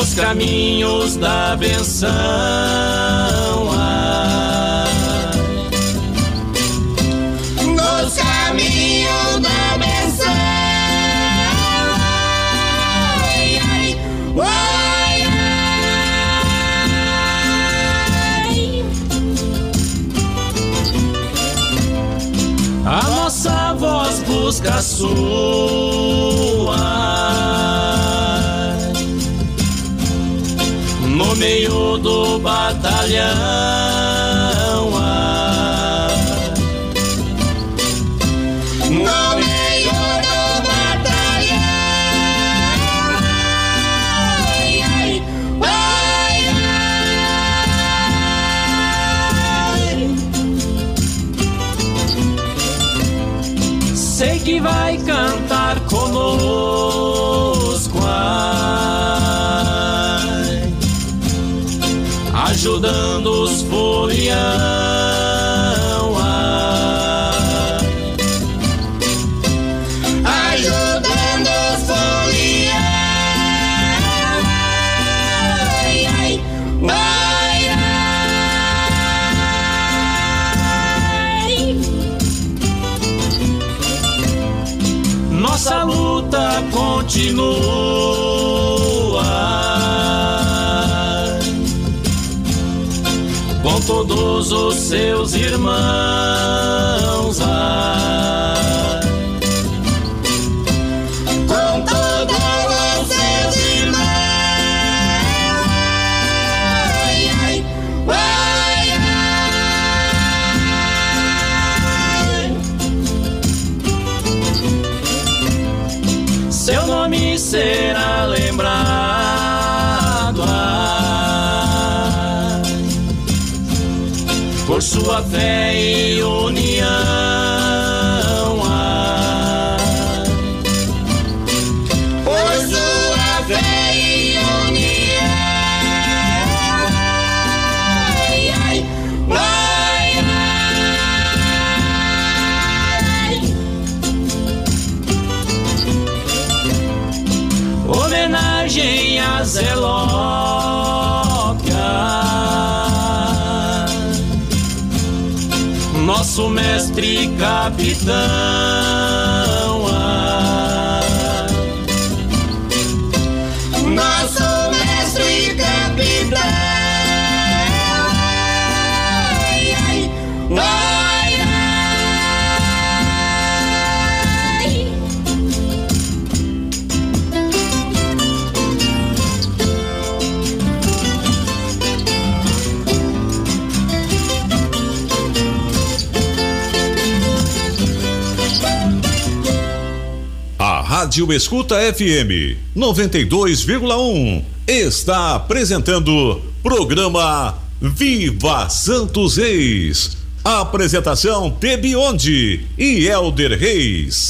[SPEAKER 10] nos caminhos da benção? ai.
[SPEAKER 15] Nos caminhos da benção. Ai, ai, ai, ai.
[SPEAKER 10] A nossa voz busca a sua. Meio do batalhão.
[SPEAKER 15] No meio do batalhão.
[SPEAKER 10] Sei que vai cantar todos os seus irmãos. Por capitão.
[SPEAKER 1] Rádio Escuta FM 92,1 está apresentando programa Viva Santos Reis. Apresentação Tebionde e Elder Reis.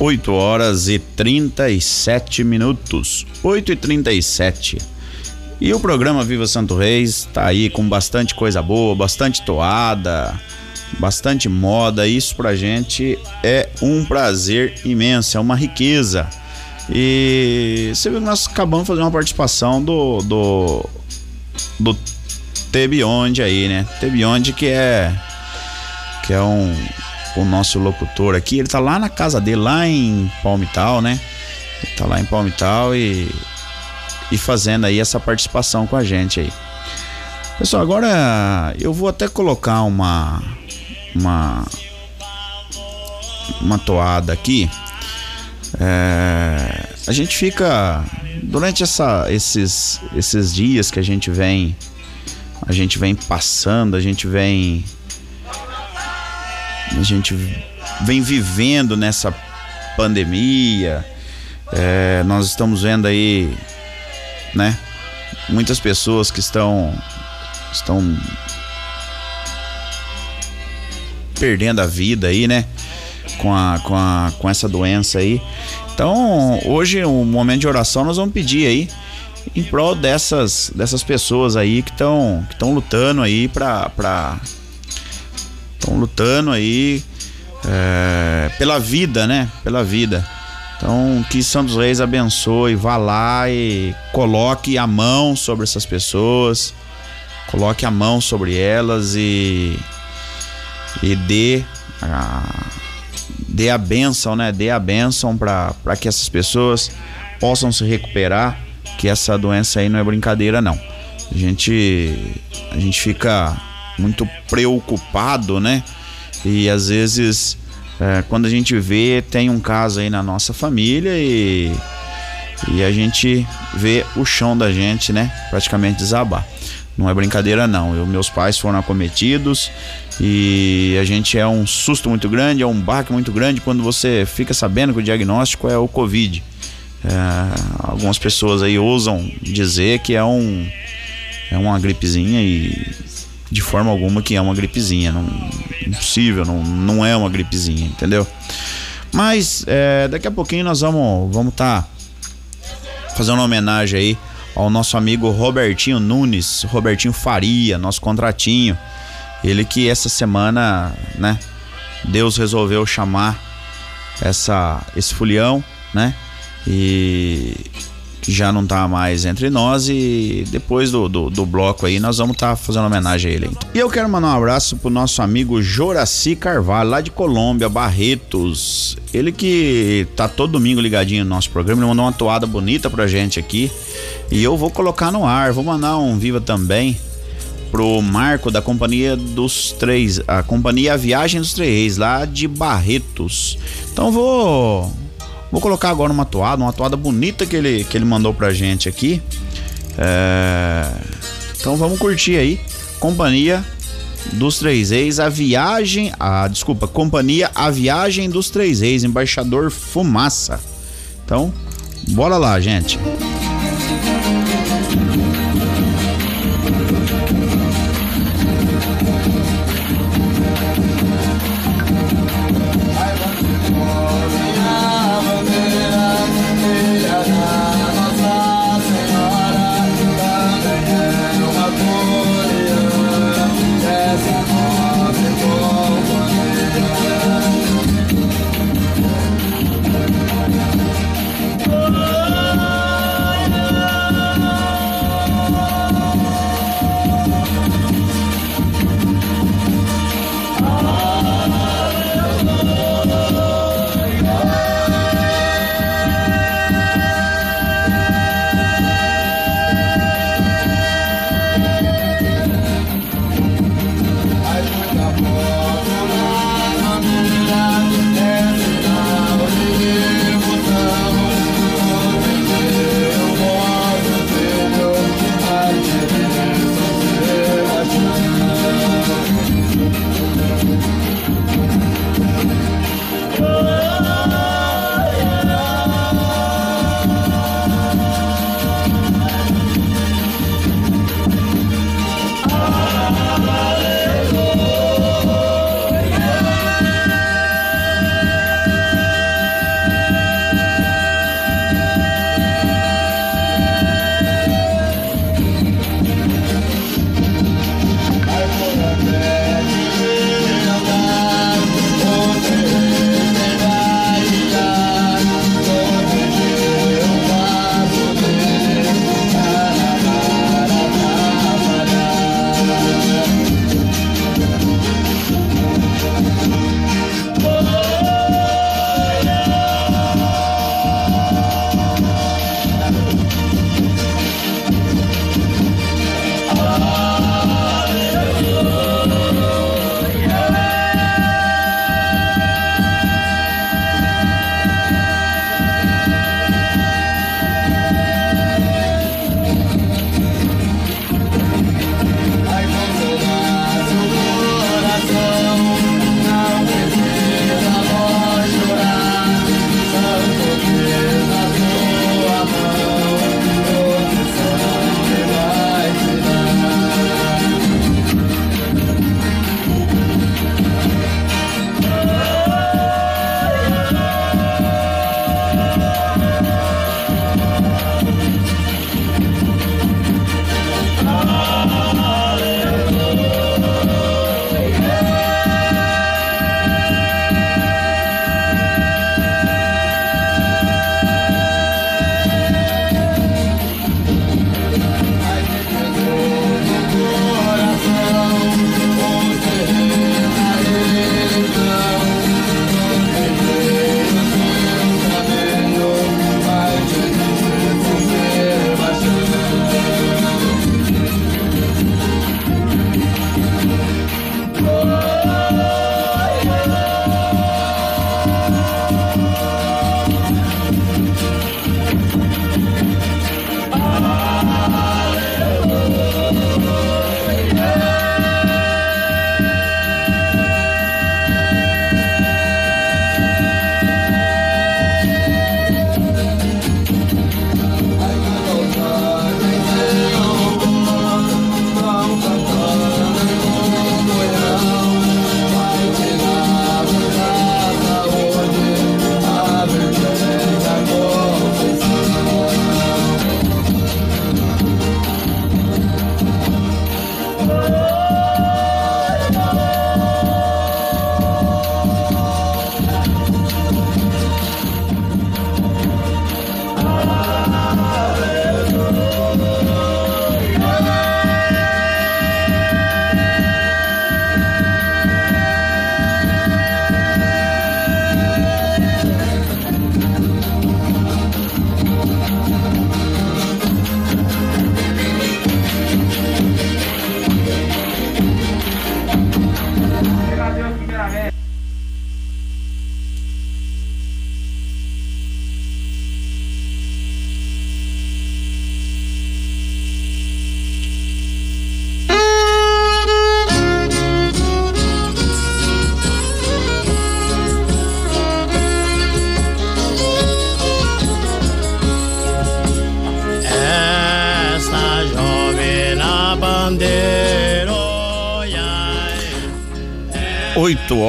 [SPEAKER 2] 8 horas e 37 minutos. 8 e 37. E o programa Viva Santo Reis tá aí com bastante coisa boa, bastante toada, bastante moda. Isso pra gente é um prazer imenso, é uma riqueza. E você viu que nós acabamos de fazer uma participação do. do. do T Beyond aí, né? T Beyond que é. que é um o nosso locutor aqui, ele tá lá na casa dele, lá em Palmital, né? Ele tá lá em Palmital e, e fazendo aí essa participação com a gente aí. Pessoal, agora eu vou até colocar uma uma uma toada aqui. É, a gente fica durante essa, esses, esses dias que a gente vem a gente vem passando, a gente vem a gente vem vivendo nessa pandemia. É, nós estamos vendo aí, né? Muitas pessoas que estão estão perdendo a vida aí, né? Com, a, com, a, com essa doença aí. Então, hoje, um momento de oração, nós vamos pedir aí em prol dessas, dessas pessoas aí que estão que lutando aí para estão lutando aí é, pela vida, né? Pela vida. Então, que Santos Reis abençoe, vá lá e coloque a mão sobre essas pessoas, coloque a mão sobre elas e, e dê a, dê a bênção, né? Dê a bênção para que essas pessoas possam se recuperar, que essa doença aí não é brincadeira, não. A gente, a gente fica muito preocupado, né? E às vezes, é, quando a gente vê, tem um caso aí na nossa família e, e a gente vê o chão da gente, né? Praticamente desabar. Não é brincadeira, não. Eu, meus pais foram acometidos e a gente é um susto muito grande, é um baque muito grande quando você fica sabendo que o diagnóstico é o Covid. É, algumas pessoas aí ousam dizer que é um é uma gripezinha e de forma alguma que é uma gripezinha. Não, impossível, não, não é uma gripezinha, entendeu? Mas é, daqui a pouquinho nós vamos vamos tá fazendo uma homenagem aí ao nosso amigo Robertinho Nunes, Robertinho Faria, nosso contratinho. Ele que essa semana, né, Deus resolveu chamar essa esse fulião, né? E que já não tá mais entre nós e depois do, do, do bloco aí nós vamos estar tá fazendo homenagem a ele. E eu quero mandar um abraço pro nosso amigo Joraci Carvalho, lá de Colômbia, Barretos. Ele que tá todo domingo ligadinho no nosso programa, ele mandou uma toada bonita pra gente aqui e eu vou colocar no ar, vou mandar um viva também pro Marco da Companhia dos Três, a Companhia Viagem dos Três, lá de Barretos. Então vou Vou colocar agora uma toada, uma toada bonita que ele, que ele mandou pra gente aqui. É... Então vamos curtir aí. Companhia dos Três Reis, a viagem. Ah, desculpa, Companhia A Viagem dos Três Reis, Embaixador Fumaça. Então, bora lá, gente. 8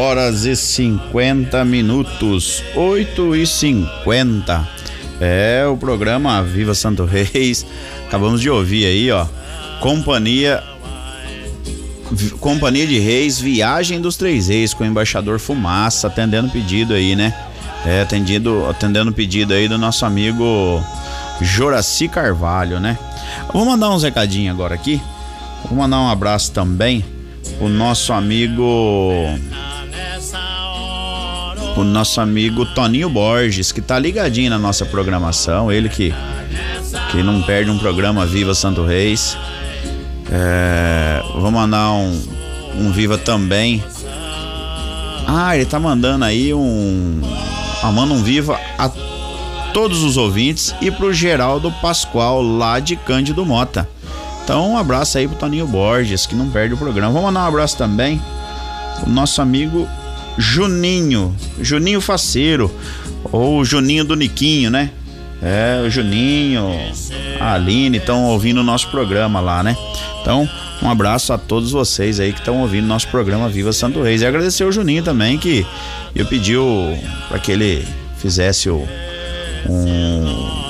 [SPEAKER 2] horas e 50 minutos. 8 e 50. É o programa Viva Santo Reis. Acabamos de ouvir aí, ó. Companhia Companhia de Reis, Viagem dos Três Reis, com o embaixador Fumaça, atendendo pedido aí, né? É, atendido, atendendo pedido aí do nosso amigo Joraci Carvalho, né? Vou mandar uns recadinhos agora aqui. Vou mandar um abraço também o nosso amigo o nosso amigo Toninho Borges, que tá ligadinho na nossa programação, ele que que não perde um programa Viva Santo Reis. É, vou mandar um, um Viva também. Ah, ele tá mandando aí um. Ah, manda um Viva a todos os ouvintes e pro Geraldo Pascoal, lá de Cândido Mota. Então, um abraço aí pro Toninho Borges, que não perde o programa. Vamos mandar um abraço também pro nosso amigo Juninho, Juninho Faceiro, ou Juninho do Niquinho, né? É, o Juninho, a Aline estão ouvindo o nosso programa lá, né? Então, um abraço a todos vocês aí que estão ouvindo nosso programa Viva Santo Reis. E agradecer o Juninho também, que eu pediu para que ele fizesse o, um.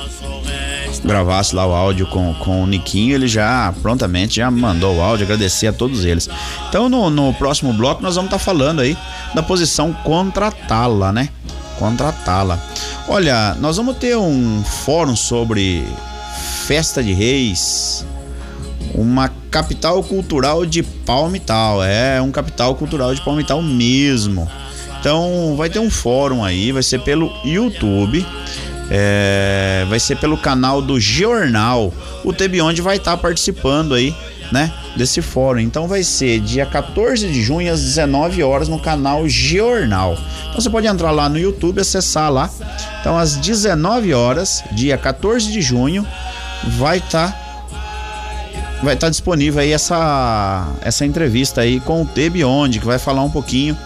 [SPEAKER 2] Gravasse lá o áudio com, com o Niquinho, ele já prontamente já mandou o áudio, agradecer a todos eles. Então, no, no próximo bloco, nós vamos estar tá falando aí da posição contratá-la, né? Contratá-la. Olha, nós vamos ter um fórum sobre festa de reis, uma capital cultural de Palmital. É um capital cultural de Palmital mesmo. Então vai ter um fórum aí, vai ser pelo YouTube. É, vai ser pelo canal do Jornal. O Tebionde vai estar tá participando aí, né? Desse fórum. Então vai ser dia 14 de junho às 19 horas no canal Jornal. Então você pode entrar lá no YouTube, acessar lá. Então às 19 horas, dia 14 de junho, vai estar tá vai estar tá disponível aí essa, essa entrevista aí com o T Beyond, que vai falar um pouquinho,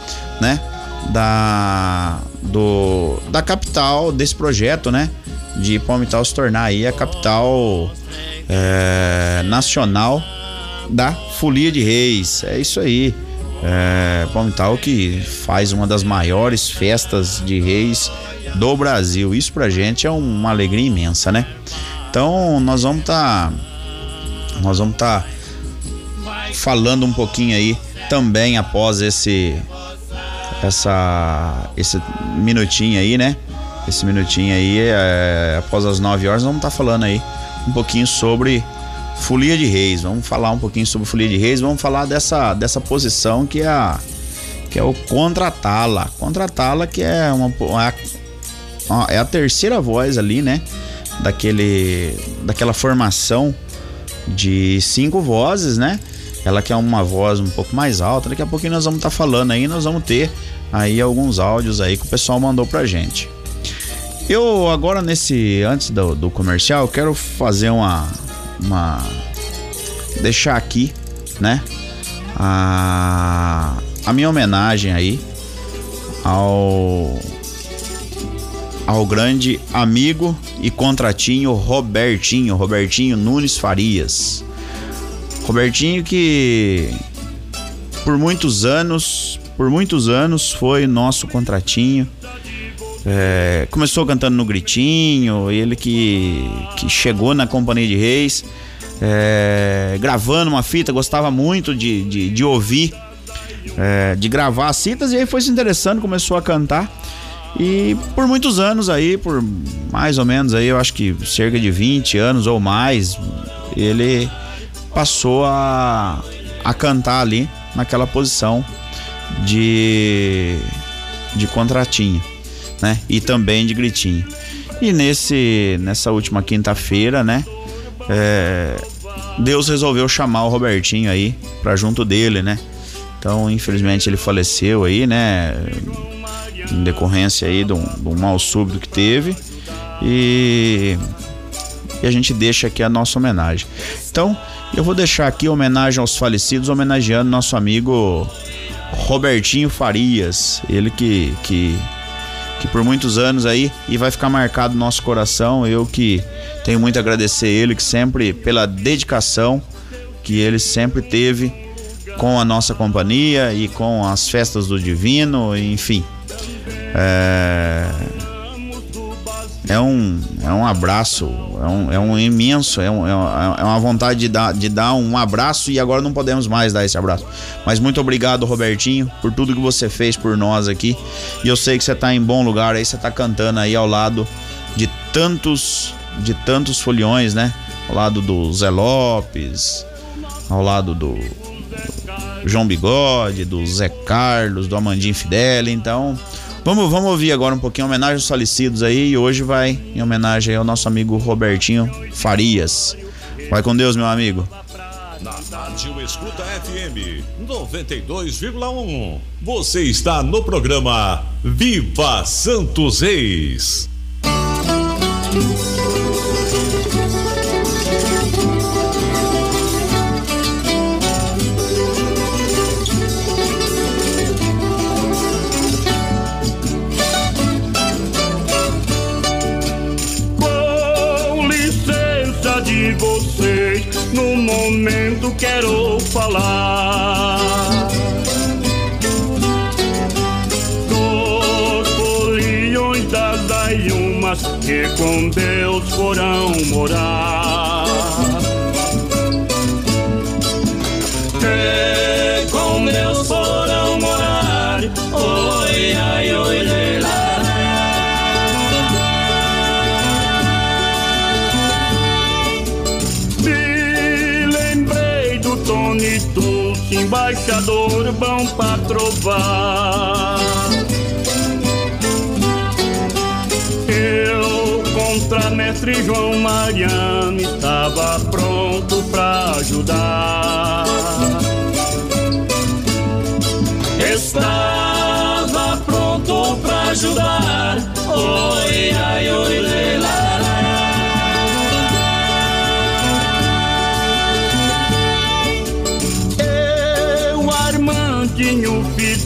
[SPEAKER 2] né, da do da capital desse projeto, né, de Palmital se tornar aí a capital é, nacional da Folia de Reis. É isso aí. É, Palmital que faz uma das maiores festas de reis do Brasil. Isso pra gente é uma alegria imensa, né? Então nós vamos tá nós vamos tá falando um pouquinho aí também após esse essa esse minutinho aí, né? Esse minutinho aí, é, após as 9 horas, vamos estar tá falando aí um pouquinho sobre Folia de Reis. Vamos falar um pouquinho sobre Folia de Reis, vamos falar dessa, dessa posição que é a que é o contratá-la. Contratá-la que é uma, uma, é a terceira voz ali, né? Daquele daquela formação de cinco vozes, né? Ela quer uma voz um pouco mais alta. Daqui a pouquinho nós vamos estar tá falando aí, nós vamos ter aí alguns áudios aí que o pessoal mandou pra gente. Eu agora nesse antes do, do comercial, quero fazer uma uma deixar aqui, né? A a minha homenagem aí ao ao grande amigo e contratinho Robertinho, Robertinho Nunes Farias. Robertinho que por muitos anos, por muitos anos foi nosso contratinho. É, começou cantando no Gritinho, ele que, que chegou na Companhia de Reis, é, gravando uma fita, gostava muito de, de, de ouvir, é, de gravar as fitas, e aí foi se interessando, começou a cantar. E por muitos anos aí, por mais ou menos aí, eu acho que cerca de 20 anos ou mais, ele passou a, a cantar ali naquela posição de, de contratinho, né? E também de gritinho. E nesse, nessa última quinta-feira, né? É, Deus resolveu chamar o Robertinho aí pra junto dele, né? Então, infelizmente, ele faleceu aí, né? em decorrência aí de um, de um mal súbito que teve e, e a gente deixa aqui a nossa homenagem. Então, eu vou deixar aqui homenagem aos falecidos, homenageando nosso amigo Robertinho Farias, ele que, que, que por muitos anos aí e vai ficar marcado no nosso coração. Eu que tenho muito a agradecer ele, que sempre pela dedicação que ele sempre teve com a nossa companhia e com as festas do Divino, enfim. É, é um, é um abraço, é um, é um imenso, é, um, é uma vontade de dar, de dar um abraço e agora não podemos mais dar esse abraço. Mas muito obrigado, Robertinho, por tudo que você fez por nós aqui. E eu sei que você está em bom lugar aí, você está cantando aí ao lado de tantos, de tantos foliões, né? Ao lado do Zé Lopes, ao lado do, do João Bigode, do Zé Carlos, do Amandinho Fidel. Então, Vamos, vamos ouvir agora um pouquinho homenagem aos falecidos aí. E hoje vai em homenagem ao nosso amigo Robertinho Farias. Vai com Deus, meu amigo.
[SPEAKER 1] Na Rádio Escuta FM 92,1. Você está no programa Viva Santos Reis.
[SPEAKER 16] Quero falar. Dos foliões das aiumas que com Deus foram morar. Embaixador bom pra trovar. Eu contra mestre João Mariano estava pronto pra ajudar. Estava pronto pra ajudar. Oi, ai, oi.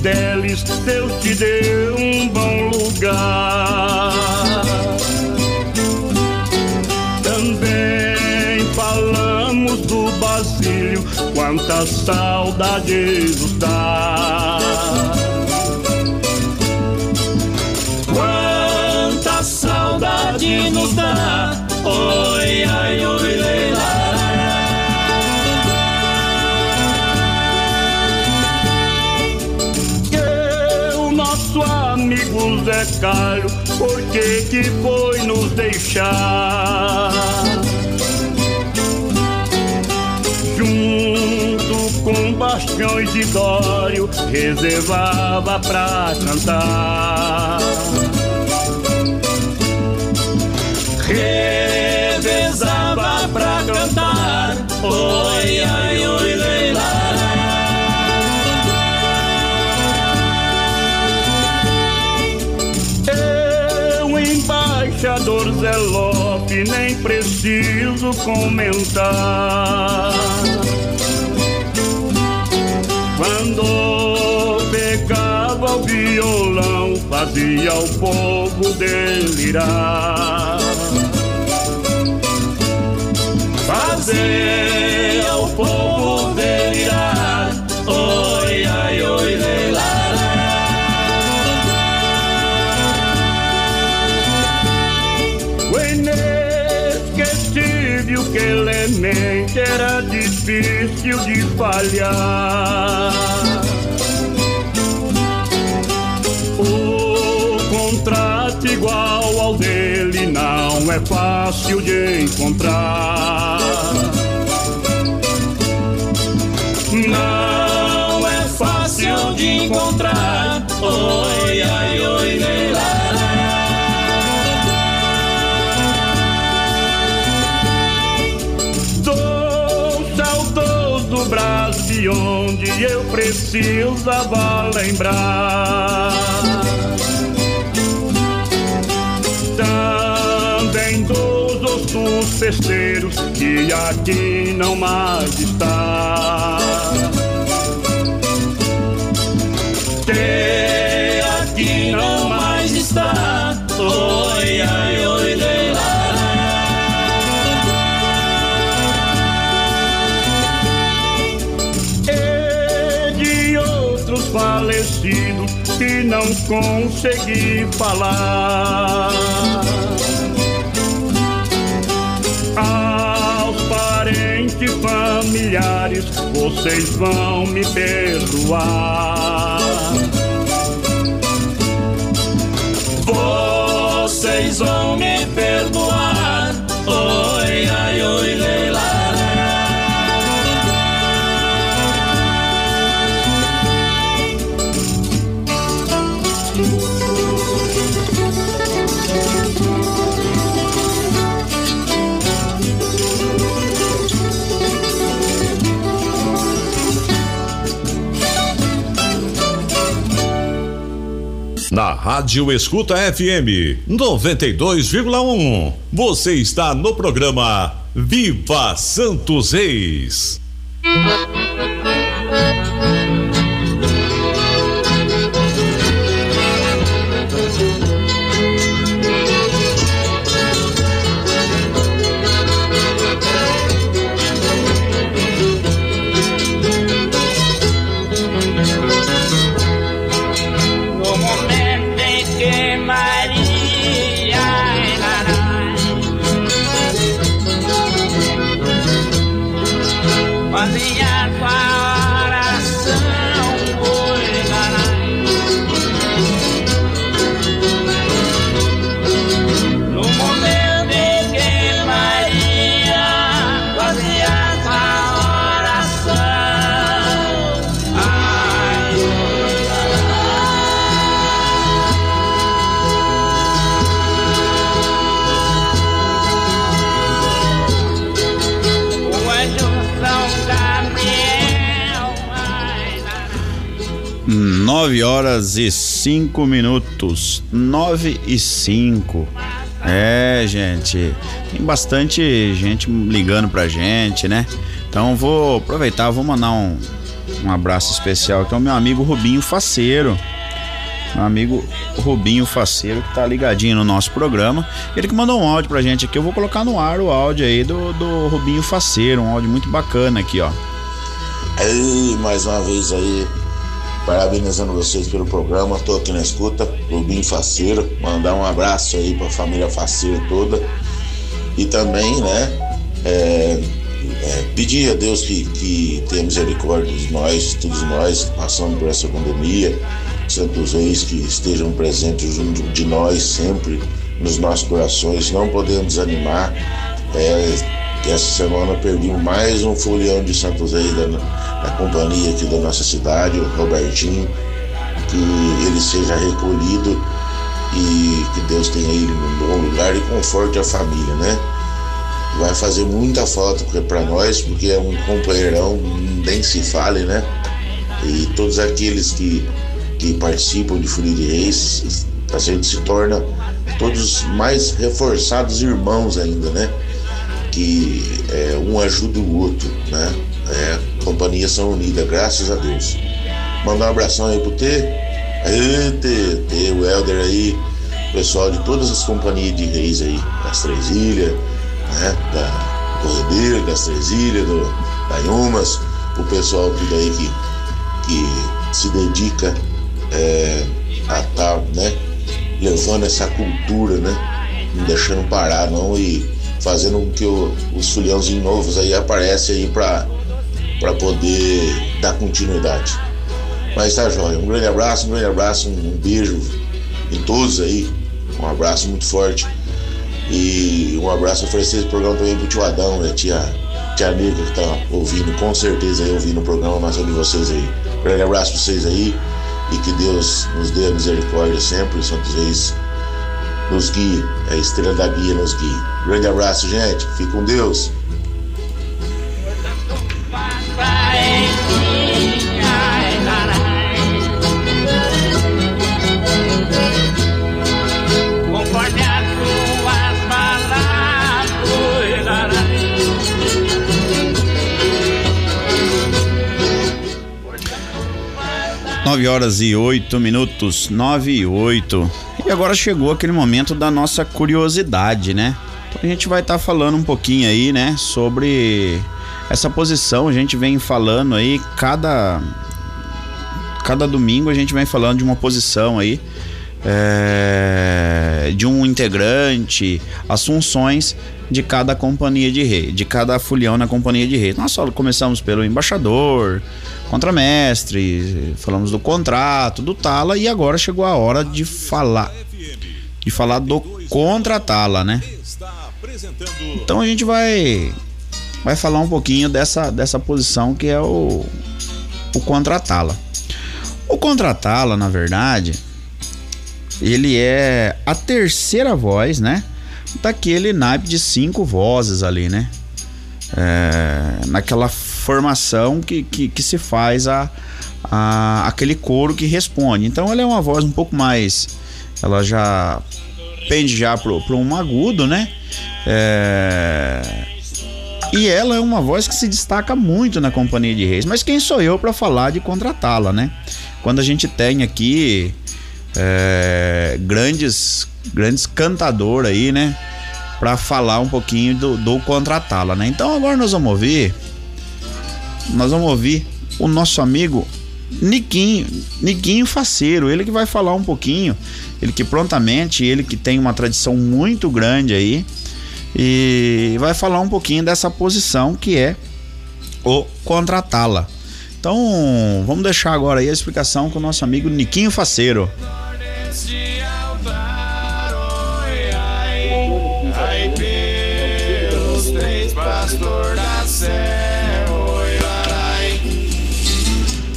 [SPEAKER 16] Fidelis, Deus te deu um bom lugar. Também falamos do Basílio, quanta saudade nos dá. Quanta saudade nos dá. Carlos, por que que foi nos deixar? Junto com Bastiões e Dório, reservava pra cantar. Preciso comentar. Quando pegava o violão, fazia o povo delirar. Fazia inesquecível que elemente era difícil de falhar. O contrato igual ao dele não é fácil de encontrar. Não é fácil de encontrar. Ai, eu precisava lembrar. Também dos ossos festeiros que aqui não mais está. E não consegui falar. Aos parentes familiares, vocês vão me perdoar. Vocês vão me perdoar.
[SPEAKER 1] Na Rádio Escuta FM 92,1. Você está no programa Viva Santos Reis.
[SPEAKER 2] 9 horas e 5 minutos. 9 e 5. É, gente. Tem bastante gente ligando pra gente, né? Então vou aproveitar, vou mandar um, um abraço especial aqui ao meu amigo Rubinho Faceiro. Meu amigo Rubinho Faceiro, que tá ligadinho no nosso programa. Ele que mandou um áudio pra gente aqui. Eu vou colocar no ar o áudio aí do, do Rubinho Faceiro. Um áudio muito bacana aqui, ó.
[SPEAKER 17] Aí, mais uma vez aí, parabenizando vocês pelo programa. Tô aqui na escuta, Rubinho Faceiro. Mandar um abraço aí pra família Faceiro toda. E também, né, é, é, pedir a Deus que, que tenha misericórdia de nós, todos nós, passando por essa pandemia. Santos Reis que estejam presentes junto de nós sempre, nos nossos corações. Não podemos desanimar. É, que essa semana perdimos mais um folião de Santos Reis da, da companhia aqui da nossa cidade, o Robertinho. Que ele seja recolhido e que Deus tenha ele num bom lugar e conforte a família, né? Vai fazer muita falta para nós, porque é um companheirão, nem se fale, né? E todos aqueles que, que participam de Folia de Reis, a gente se torna todos mais reforçados irmãos ainda, né? Que é, um ajuda o outro, né? É, companhias são unidas, graças a Deus. Mandar um abração aí pro T, T, T, o Helder aí, pessoal de todas as companhias de reis aí, das Três Ilhas, né? Da Corredeira, das Três Ilhas, do, da Yumas, o pessoal tudo aí que, que se dedica é, a estar, né? Levando essa cultura, né? Não deixando parar não e fazendo com que o- os fulhãozinhos novos aí aparecem aí para poder dar continuidade. Mas tá jóia. Um grande abraço, um grande abraço, um, beijo em todos aí. Um abraço muito forte. E um abraço oferecer esse programa também pro tio Adão a tia, tia Negra que tá ouvindo, com certeza aí ouvindo o programa mais um de vocês aí. Um grande abraço pra vocês aí e que Deus nos dê a misericórdia sempre, Santos Reis nos guie, a estrela da guia nos guie. Grande abraço, gente. Fique com Deus.
[SPEAKER 2] 9 horas e 8 minutos, 9 e 8. E agora chegou aquele momento da nossa curiosidade, né? Então a gente vai estar falando um pouquinho aí, né, sobre essa posição. A gente vem falando aí cada cada domingo a gente vem falando de uma posição aí. É, de um integrante, as funções de cada companhia de rei, de cada folião na companhia de rei. Nós só começamos pelo embaixador, contramestre, falamos do contrato, do tala e agora chegou a hora de falar de falar do contratala, né? Então a gente vai vai falar um pouquinho dessa dessa posição que é o o contratala. O contratala, na verdade, ele é a terceira voz, né? Daquele naipe de cinco vozes ali, né? É, naquela formação que, que, que, se faz a, a, aquele coro que responde. Então ela é uma voz um pouco mais. Ela já pende já pro, pro um agudo, né? É, e ela é uma voz que se destaca muito na Companhia de Reis. Mas quem sou eu para falar de contratá-la, né? Quando a gente tem aqui é, grandes grandes cantador aí, né? Para falar um pouquinho do, do contratá-la, né? Então agora nós vamos ouvir, nós vamos ouvir o nosso amigo Niquinho, Niquinho Faceiro, ele que vai falar um pouquinho, ele que prontamente, ele que tem uma tradição muito grande aí, e vai falar um pouquinho dessa posição que é o contratá-la. Então, vamos deixar agora aí a explicação com o nosso amigo Niquinho Faceiro.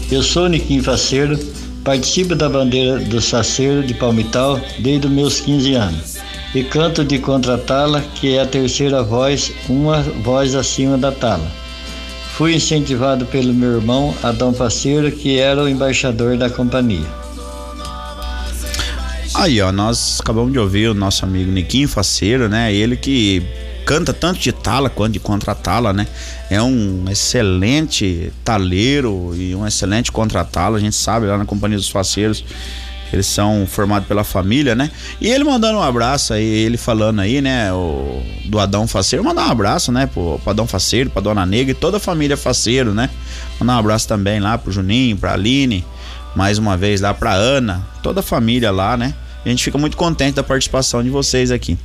[SPEAKER 18] Eu sou Niquim Faceiro, participo da bandeira do Saceiro de Palmital desde os meus 15 anos e canto de contratá-la, que é a terceira voz, uma voz acima da tala. Fui incentivado pelo meu irmão Adão Faceiro, que era o embaixador da companhia.
[SPEAKER 2] Aí, ó, nós acabamos de ouvir o nosso amigo Niquinho Faceiro, né? Ele que canta tanto de tala quanto de contratala, né? É um excelente taleiro e um excelente contratala, a gente sabe lá na Companhia dos Faceiros. Eles são formados pela família, né? E ele mandando um abraço aí, ele falando aí, né? O, do Adão Faceiro. Mandar um abraço, né? Pro, pro Adão Faceiro, pra Dona Negra e toda a família Faceiro, né? Mandar um abraço também lá pro Juninho, pra Aline. Mais uma vez lá pra Ana. Toda a família lá, né? A gente fica muito contente da participação de vocês aqui.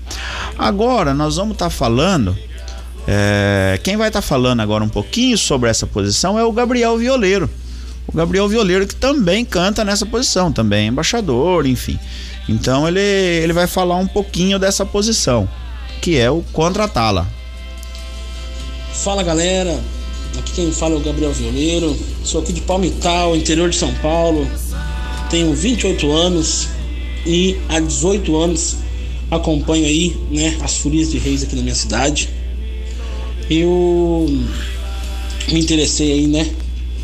[SPEAKER 2] Agora nós vamos estar tá falando. É, quem vai estar tá falando agora um pouquinho sobre essa posição é o Gabriel Violeiro. O Gabriel Violeiro que também canta nessa posição, também é embaixador, enfim. Então ele, ele vai falar um pouquinho dessa posição, que é o contratá-la.
[SPEAKER 19] Fala galera, aqui quem fala é o Gabriel Violeiro, sou aqui de Palmital, interior de São Paulo, tenho 28 anos, e há 18 anos acompanho aí, né, as Furias de Reis aqui na minha cidade. Eu me interessei aí, né,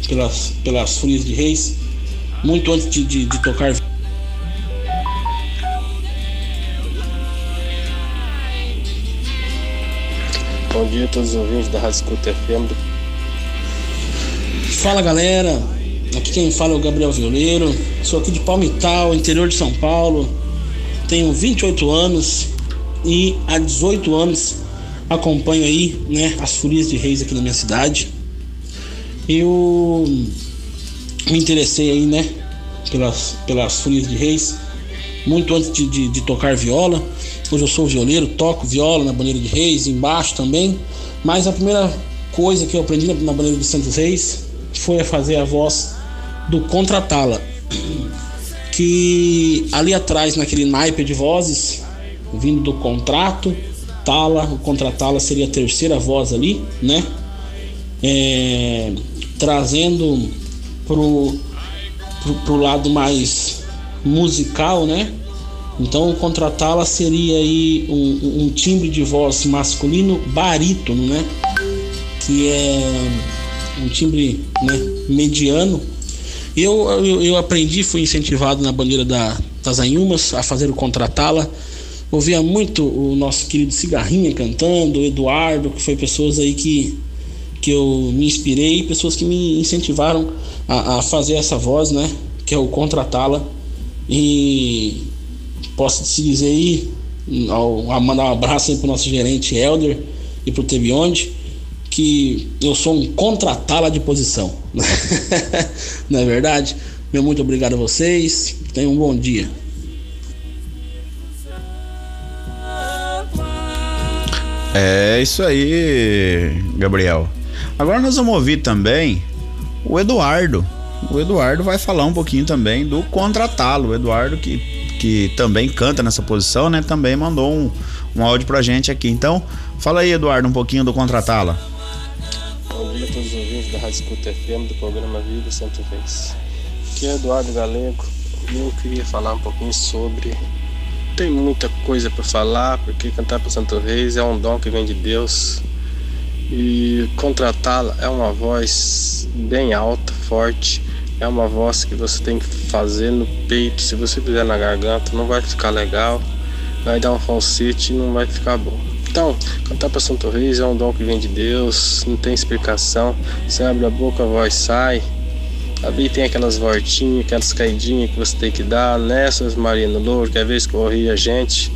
[SPEAKER 19] pelas, pelas Furias de Reis, muito antes de, de, de tocar.
[SPEAKER 20] Bom dia a todos os ouvintes da Rádio Escuta FM.
[SPEAKER 19] Fala galera, Aqui quem fala é o Gabriel Violeiro, sou aqui de Palmital, interior de São Paulo. Tenho 28 anos e há 18 anos acompanho aí, né, as folias de reis aqui na minha cidade. Eu me interessei aí, né, pelas, pelas folias de reis, muito antes de, de, de tocar viola. Hoje eu sou violeiro, toco viola na bandeira de reis, embaixo também. Mas a primeira coisa que eu aprendi na, na bandeira de Santos Reis foi a fazer a voz do Contratala, que ali atrás, naquele naipe de vozes, vindo do contrato, Tala, o Contratala seria a terceira voz ali, né? É, trazendo pro, pro, pro lado mais musical, né? Então, contratá-la seria aí um, um, timbre de voz masculino barítono, né? Que é um timbre né, mediano eu, eu, eu aprendi, fui incentivado na bandeira da, das Anhumas a fazer o contratá-la. Ouvia muito o nosso querido Cigarrinha cantando, o Eduardo, que foi pessoas aí que, que eu me inspirei, pessoas que me incentivaram a, a fazer essa voz, né? Que é o contratá-la. E posso te dizer aí, ao, a mandar um abraço aí pro nosso gerente Helder e pro Tebionde que eu sou um contratá-la de posição. Não é verdade? Meu muito obrigado a vocês. Tenham um bom dia.
[SPEAKER 2] É isso aí, Gabriel. Agora nós vamos ouvir também o Eduardo. O Eduardo vai falar um pouquinho também do contratá-lo. O Eduardo que, que também canta nessa posição, né? Também mandou um, um áudio pra gente aqui. Então, fala aí, Eduardo, um pouquinho do contratá-la.
[SPEAKER 20] Bom dia a todos os ouvintes da Rádio Escuta FM do programa Vida Santo Reis. Aqui é Eduardo Galego e eu queria falar um pouquinho sobre. Tem muita coisa para falar, porque cantar para Santo Reis é um dom que vem de Deus e contratá-la é uma voz bem alta, forte. É uma voz que você tem que fazer no peito. Se você fizer na garganta, não vai ficar legal. Vai dar um falsete e não vai ficar bom. Então, cantar para Santo Reis é um dom que vem de Deus, não tem explicação. Você abre a boca, a voz sai. Ali tem aquelas voltinhas, aquelas caidinhas que você tem que dar, nessas Marino Louro, que às vezes corria a gente.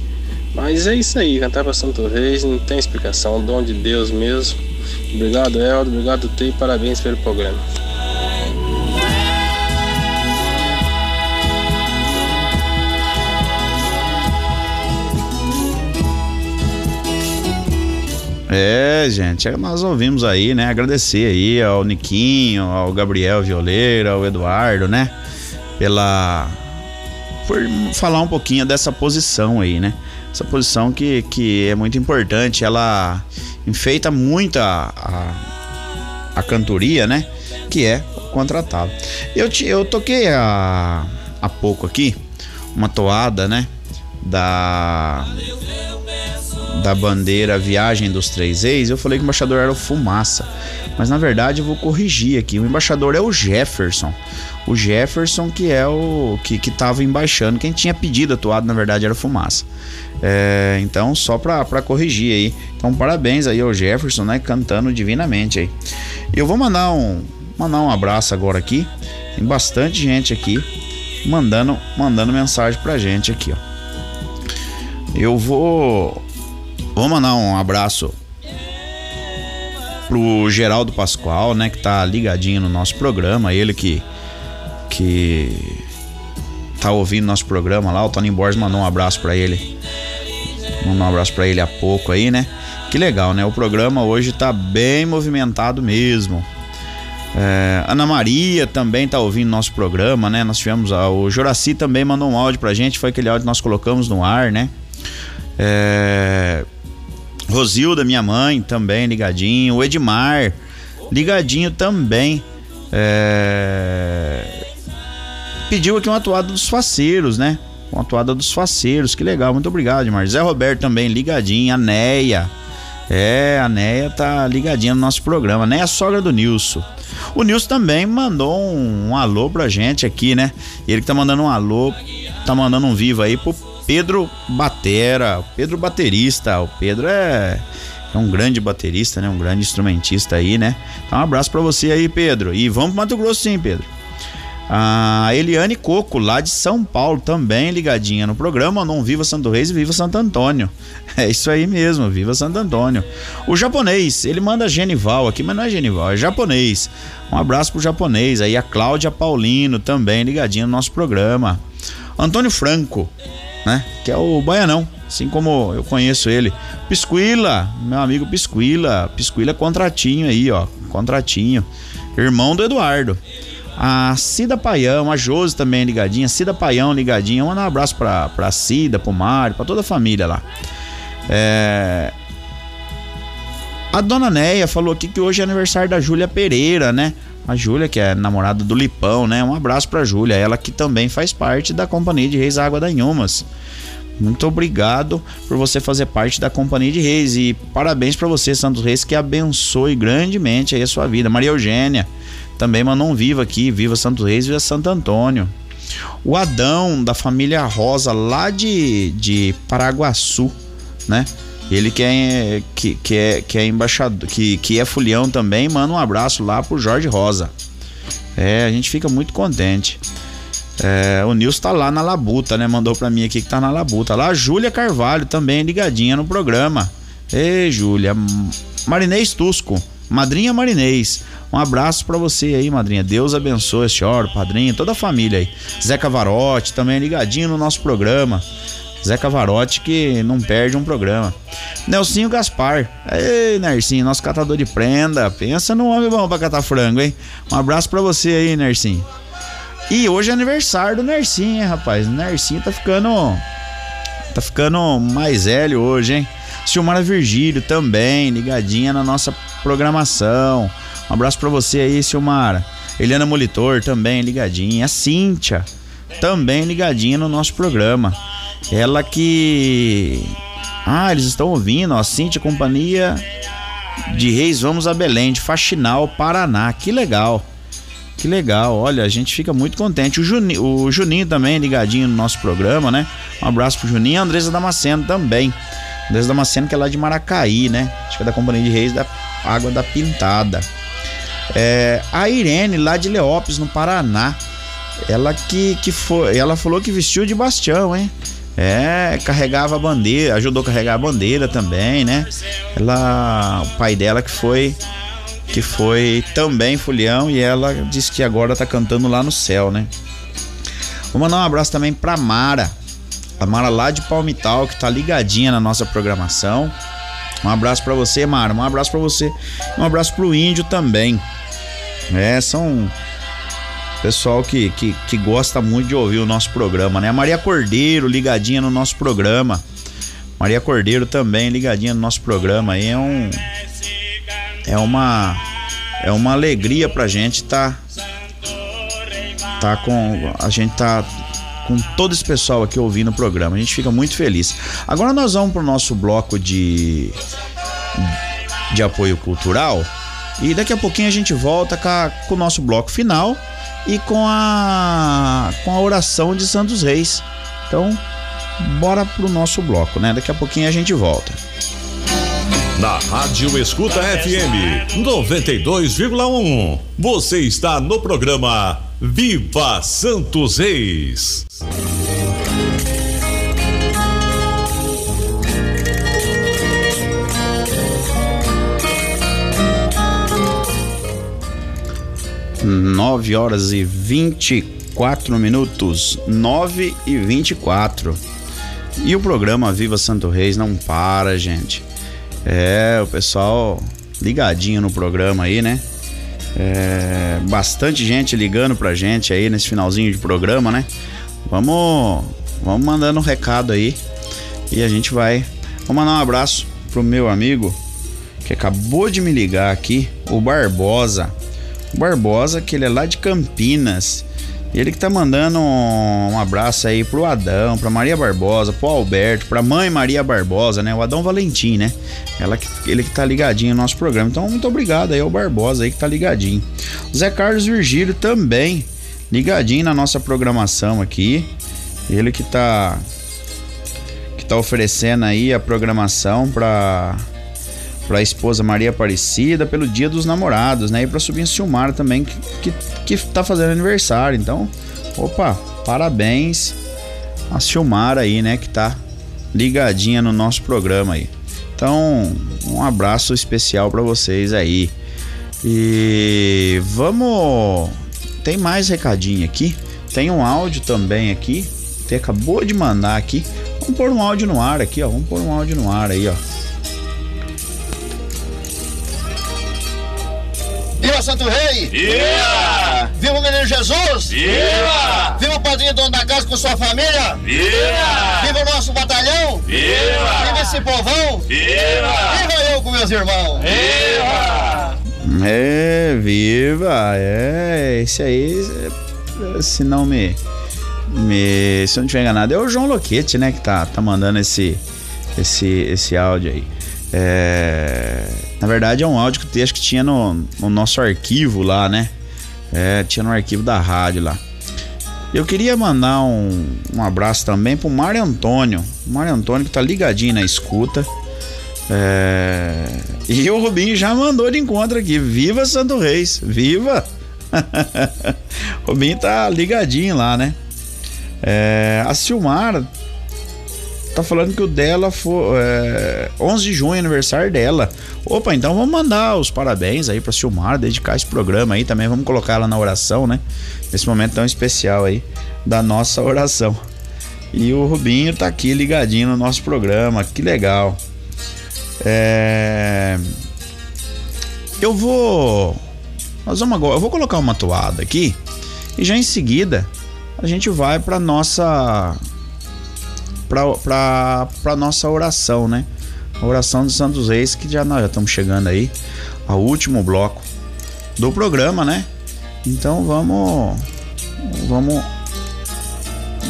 [SPEAKER 20] Mas é isso aí, cantar para Santo Reis não tem explicação, é um dom de Deus mesmo. Obrigado, Eldo, obrigado, Tei, parabéns pelo programa.
[SPEAKER 2] É, gente, nós ouvimos aí, né? Agradecer aí ao Niquinho, ao Gabriel Violeira, ao Eduardo, né? Pela. Por falar um pouquinho dessa posição aí, né? Essa posição que, que é muito importante, ela enfeita muito a, a, a cantoria, né? Que é contratado. Eu, te, eu toquei há, há pouco aqui uma toada, né? Da da bandeira Viagem dos Três Ex, eu falei que o embaixador era o Fumaça. Mas na verdade eu vou corrigir aqui. O embaixador é o Jefferson. O Jefferson que é o que, que tava embaixando. Quem tinha pedido atuado, na verdade, era o Fumaça. É, então, só pra, pra corrigir aí. Então, parabéns aí ao Jefferson, né? Cantando divinamente aí. Eu vou mandar um, mandar um abraço agora aqui. Tem bastante gente aqui mandando, mandando mensagem pra gente aqui, ó. Eu vou Vou mandar um abraço pro Geraldo Pascoal, né, que tá ligadinho no nosso programa, ele que que tá ouvindo nosso programa lá, o Tony Borges mandou um abraço para ele. Mandou um abraço para ele há pouco aí, né? Que legal, né? O programa hoje tá bem movimentado mesmo. É, Ana Maria também tá ouvindo nosso programa, né? Nós tivemos. A, o Joraci também mandou um áudio pra gente, foi aquele áudio que nós colocamos no ar, né? É, Rosilda, minha mãe, também ligadinho. O Edmar, ligadinho também. É... Pediu aqui uma atuada dos faceiros, né? Uma atuada dos faceiros, que legal, muito obrigado, Edmar. Zé Roberto também, ligadinho. A Neia. É, a Neia tá ligadinha no nosso programa. Neia, sogra do Nilson. O Nilson também mandou um, um, alô pra gente aqui, né? Ele que tá mandando um alô, tá mandando um vivo aí pro Pedro Batera, Pedro baterista. O Pedro é, é um grande baterista, né? Um grande instrumentista aí, né? Então um abraço para você aí, Pedro. E vamos pro Mato Grosso sim, Pedro. A Eliane Coco, lá de São Paulo, também ligadinha no programa. Não Viva Santo Reis e Viva Santo Antônio. É isso aí mesmo, Viva Santo Antônio. O japonês, ele manda Genival aqui, mas não é Genival, é japonês. Um abraço pro japonês aí. A Cláudia Paulino, também ligadinha no nosso programa. Antônio Franco, né? Que é o Baianão, assim como eu conheço ele. Pisquila, meu amigo Pisquila, Pisquila contratinho aí, ó, contratinho. Irmão do Eduardo. A Cida Paião, a Josi também ligadinha, Cida Paião ligadinha. Manda um abraço pra, pra Cida, pro Mário, pra toda a família lá. É... A dona Neia falou aqui que hoje é aniversário da Júlia Pereira, né? A Júlia, que é namorada do Lipão, né? Um abraço pra Júlia, ela que também faz parte da Companhia de Reis Água da Inhumas. Muito obrigado por você fazer parte da Companhia de Reis e parabéns para você, Santos Reis, que abençoe grandemente aí a sua vida. Maria Eugênia também mandou um viva aqui, viva Santos Reis, viva Santo Antônio. O Adão, da família Rosa, lá de, de Paraguaçu, né? Ele que é, que, que é, que é embaixador, que, que é fulião também, manda um abraço lá pro Jorge Rosa. É, a gente fica muito contente. É, o Nilson tá lá na Labuta, né? Mandou pra mim aqui que tá na Labuta. Lá a Júlia Carvalho também ligadinha no programa. Ei, Júlia. Marinês Tusco Madrinha Marinês. Um abraço para você aí, madrinha. Deus abençoe a senhora, padrinho, toda a família aí. Zé Cavarotti também ligadinho no nosso programa. Zé Cavarotti que não perde um programa. Nelsinho Gaspar. Ei, Nercinho, nosso catador de prenda. Pensa num homem bom pra catar frango, hein? Um abraço para você aí, Nercinho. E hoje é aniversário do Nercinho, hein, rapaz? O Nercinho tá ficando. Tá ficando mais velho hoje, hein? Silmara Virgílio também, ligadinha na nossa programação. Um abraço para você aí, Silmara. Eliana Molitor também ligadinha. A Cíntia também ligadinha no nosso programa. Ela que. Ah, eles estão ouvindo, ó. Cíntia Companhia de Reis Vamos a Belém, de Faxinal, Paraná. Que legal. Que legal, olha, a gente fica muito contente. O Juninho, o Juninho também ligadinho no nosso programa, né? Um abraço pro Juninho e a Andresa Damasceno também. Andresa Damasceno que é lá de Maracaí, né? Acho que é da Companhia de Reis da Água da Pintada. É, a Irene, lá de Leópolis, no Paraná. Ela que, que foi. Ela falou que vestiu de bastião, hein? É, carregava a bandeira, ajudou a carregar a bandeira também, né? Ela, o pai dela que foi que foi também fulião e ela disse que agora tá cantando lá no céu, né? Vou mandar um abraço também pra Mara. A Mara lá de Palmital, que tá ligadinha na nossa programação. Um abraço para você, Mara. Um abraço para você. Um abraço pro Índio também. É, são pessoal que, que, que gosta muito de ouvir o nosso programa, né? A Maria Cordeiro ligadinha no nosso programa. Maria Cordeiro também ligadinha no nosso programa. Aí é um é uma é uma alegria pra gente tá tá com a gente tá com todo esse pessoal aqui ouvindo o programa. A gente fica muito feliz. Agora nós vamos pro nosso bloco de de apoio cultural e daqui a pouquinho a gente volta com, a, com o nosso bloco final e com a com a oração de Santos Reis. Então, bora pro nosso bloco, né? Daqui a pouquinho a gente volta.
[SPEAKER 1] Na Rádio Escuta FM 92,1. Você está no programa Viva Santos Reis.
[SPEAKER 2] Nove horas e vinte e quatro minutos, nove e vinte e quatro. E o programa Viva Santo Reis não para, gente. É, o pessoal ligadinho no programa aí, né? É, bastante gente ligando pra gente aí nesse finalzinho de programa, né? Vamos, vamos mandando um recado aí e a gente vai. Vou mandar um abraço pro meu amigo que acabou de me ligar aqui, o Barbosa. Barbosa, que ele é lá de Campinas. Ele que tá mandando um, um, abraço aí pro Adão, pra Maria Barbosa, pro Alberto, pra mãe Maria Barbosa, né? O Adão Valentim, né? Ela que, ele que tá ligadinho no nosso programa. Então, muito obrigado aí ao Barbosa aí que tá ligadinho. O Zé Carlos Virgílio também ligadinho na nossa programação aqui. Ele que tá que tá oferecendo aí a programação pra para a esposa Maria Aparecida pelo Dia dos Namorados, né? E para subir Silmar também que, que que tá fazendo aniversário. Então, opa, parabéns a Silmar aí, né, que tá ligadinha no nosso programa aí. Então, um abraço especial para vocês aí. E vamos tem mais recadinho aqui. Tem um áudio também aqui. Você acabou de mandar aqui. Vamos pôr um áudio no ar aqui, ó. Vamos pôr um áudio no ar aí, ó.
[SPEAKER 21] Viva Santo Rei!
[SPEAKER 5] Viva!
[SPEAKER 21] Viva o Menino Jesus!
[SPEAKER 5] Viva!
[SPEAKER 21] Viva o Padrinho Dono da Casa com sua família!
[SPEAKER 5] Viva!
[SPEAKER 21] Viva o nosso batalhão!
[SPEAKER 5] Viva!
[SPEAKER 21] Viva esse povão!
[SPEAKER 5] Viva!
[SPEAKER 21] Viva eu com meus irmãos!
[SPEAKER 5] Viva!
[SPEAKER 2] É, viva! É, esse aí, se não me, me. Se eu não tiver enganado, é o João Loquete, né? Que tá, tá mandando esse, esse, esse áudio aí. É, na verdade é um áudio que acho que tinha no, no nosso arquivo lá, né? É, tinha no arquivo da rádio lá. Eu queria mandar um, um abraço também pro Mário Antônio. O Mário Antônio que tá ligadinho na escuta. É, e o Rubinho já mandou de encontro aqui. Viva Santo Reis! Viva! Rubinho tá ligadinho lá, né? É, a Silmar tá falando que o dela foi é, 11 de junho, aniversário dela. Opa, então vamos mandar os parabéns aí pra Silmar, dedicar esse programa aí também. Vamos colocar ela na oração, né? Nesse momento tão especial aí da nossa oração. E o Rubinho tá aqui ligadinho no nosso programa, que legal. É... Eu vou. Nós vamos agora. Eu vou colocar uma toada aqui e já em seguida a gente vai para nossa para nossa oração, né? A oração dos Santos Reis, que já nós já estamos chegando aí ao último bloco do programa, né? Então vamos vamos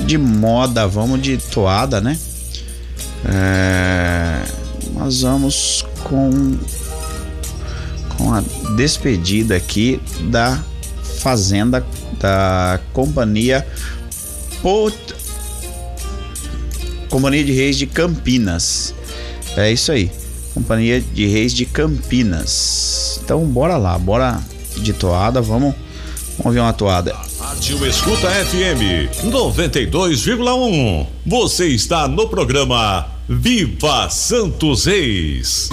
[SPEAKER 2] de moda, vamos de toada, né? É, nós vamos com com a despedida aqui da fazenda da companhia Pot... Companhia de Reis de Campinas. É isso aí. Companhia de Reis de Campinas. Então bora lá, bora de toada, vamos, vamos ouvir uma toada.
[SPEAKER 13] Rádio Escuta FM 92,1. Você está no programa Viva Santos Reis.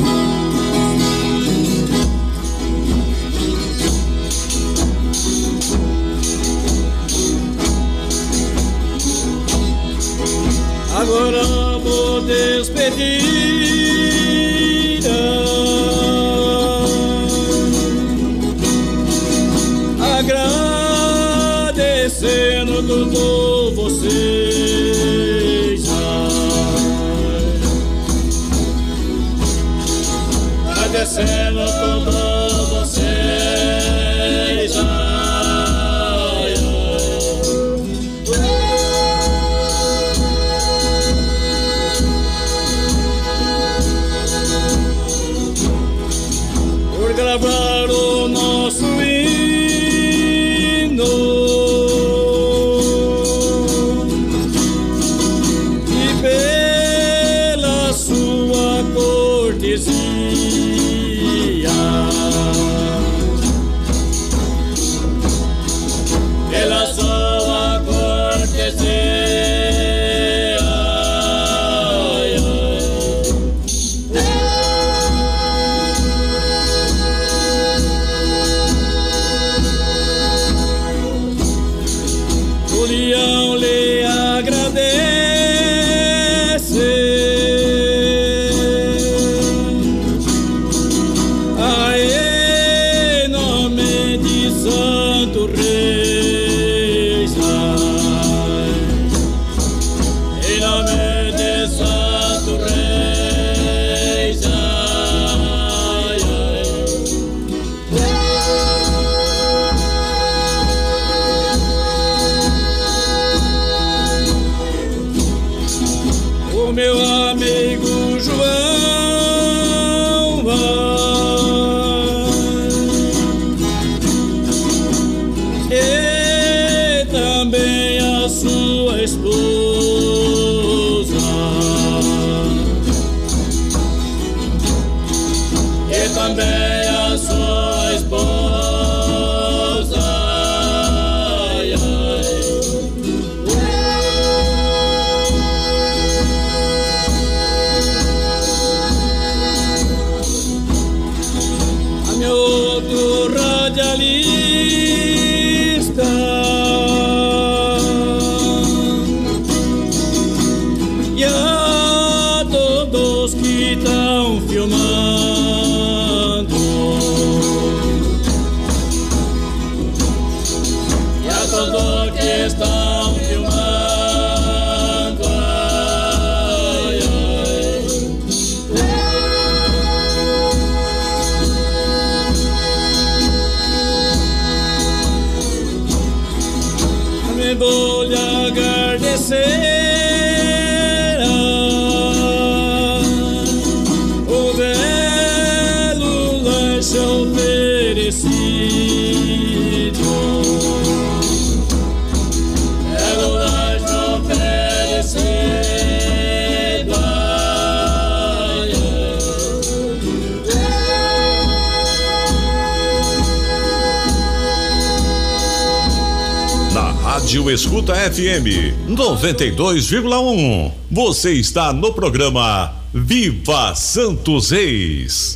[SPEAKER 1] Escuta FM 92,1. Você está no programa Viva Santos Reis.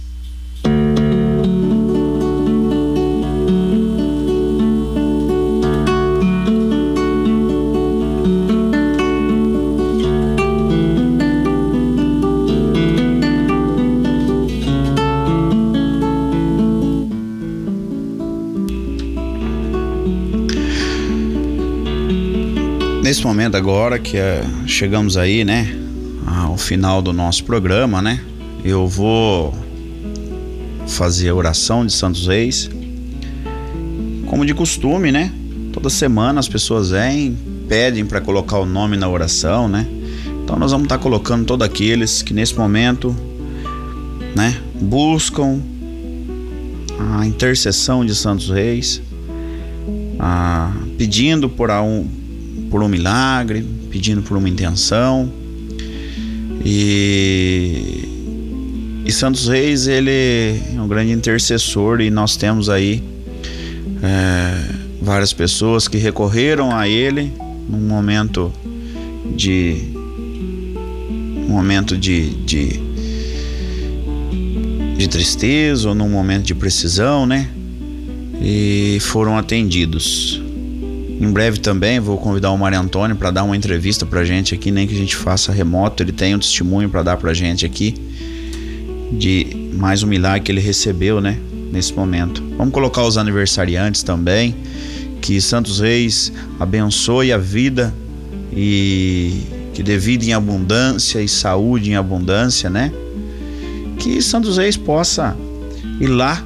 [SPEAKER 2] Nesse momento agora que é, chegamos aí, né, ao final do nosso programa, né, eu vou fazer a oração de Santos Reis, como de costume, né? Toda semana as pessoas vêm, pedem para colocar o nome na oração, né? Então nós vamos estar tá colocando todos aqueles que nesse momento, né, buscam a intercessão de Santos Reis, a, pedindo por um, por um milagre, pedindo por uma intenção. E, e Santos Reis, ele é um grande intercessor e nós temos aí é, várias pessoas que recorreram a ele num momento de um momento de, de, de tristeza ou num momento de precisão, né? E foram atendidos. Em breve também vou convidar o Mário Antônio para dar uma entrevista pra gente aqui, nem que a gente faça remoto, ele tem um testemunho para dar pra gente aqui de mais um milagre que ele recebeu, né, nesse momento. Vamos colocar os aniversariantes também, que Santos Reis abençoe a vida e que dê vida em abundância e saúde em abundância, né? Que Santos Reis possa ir lá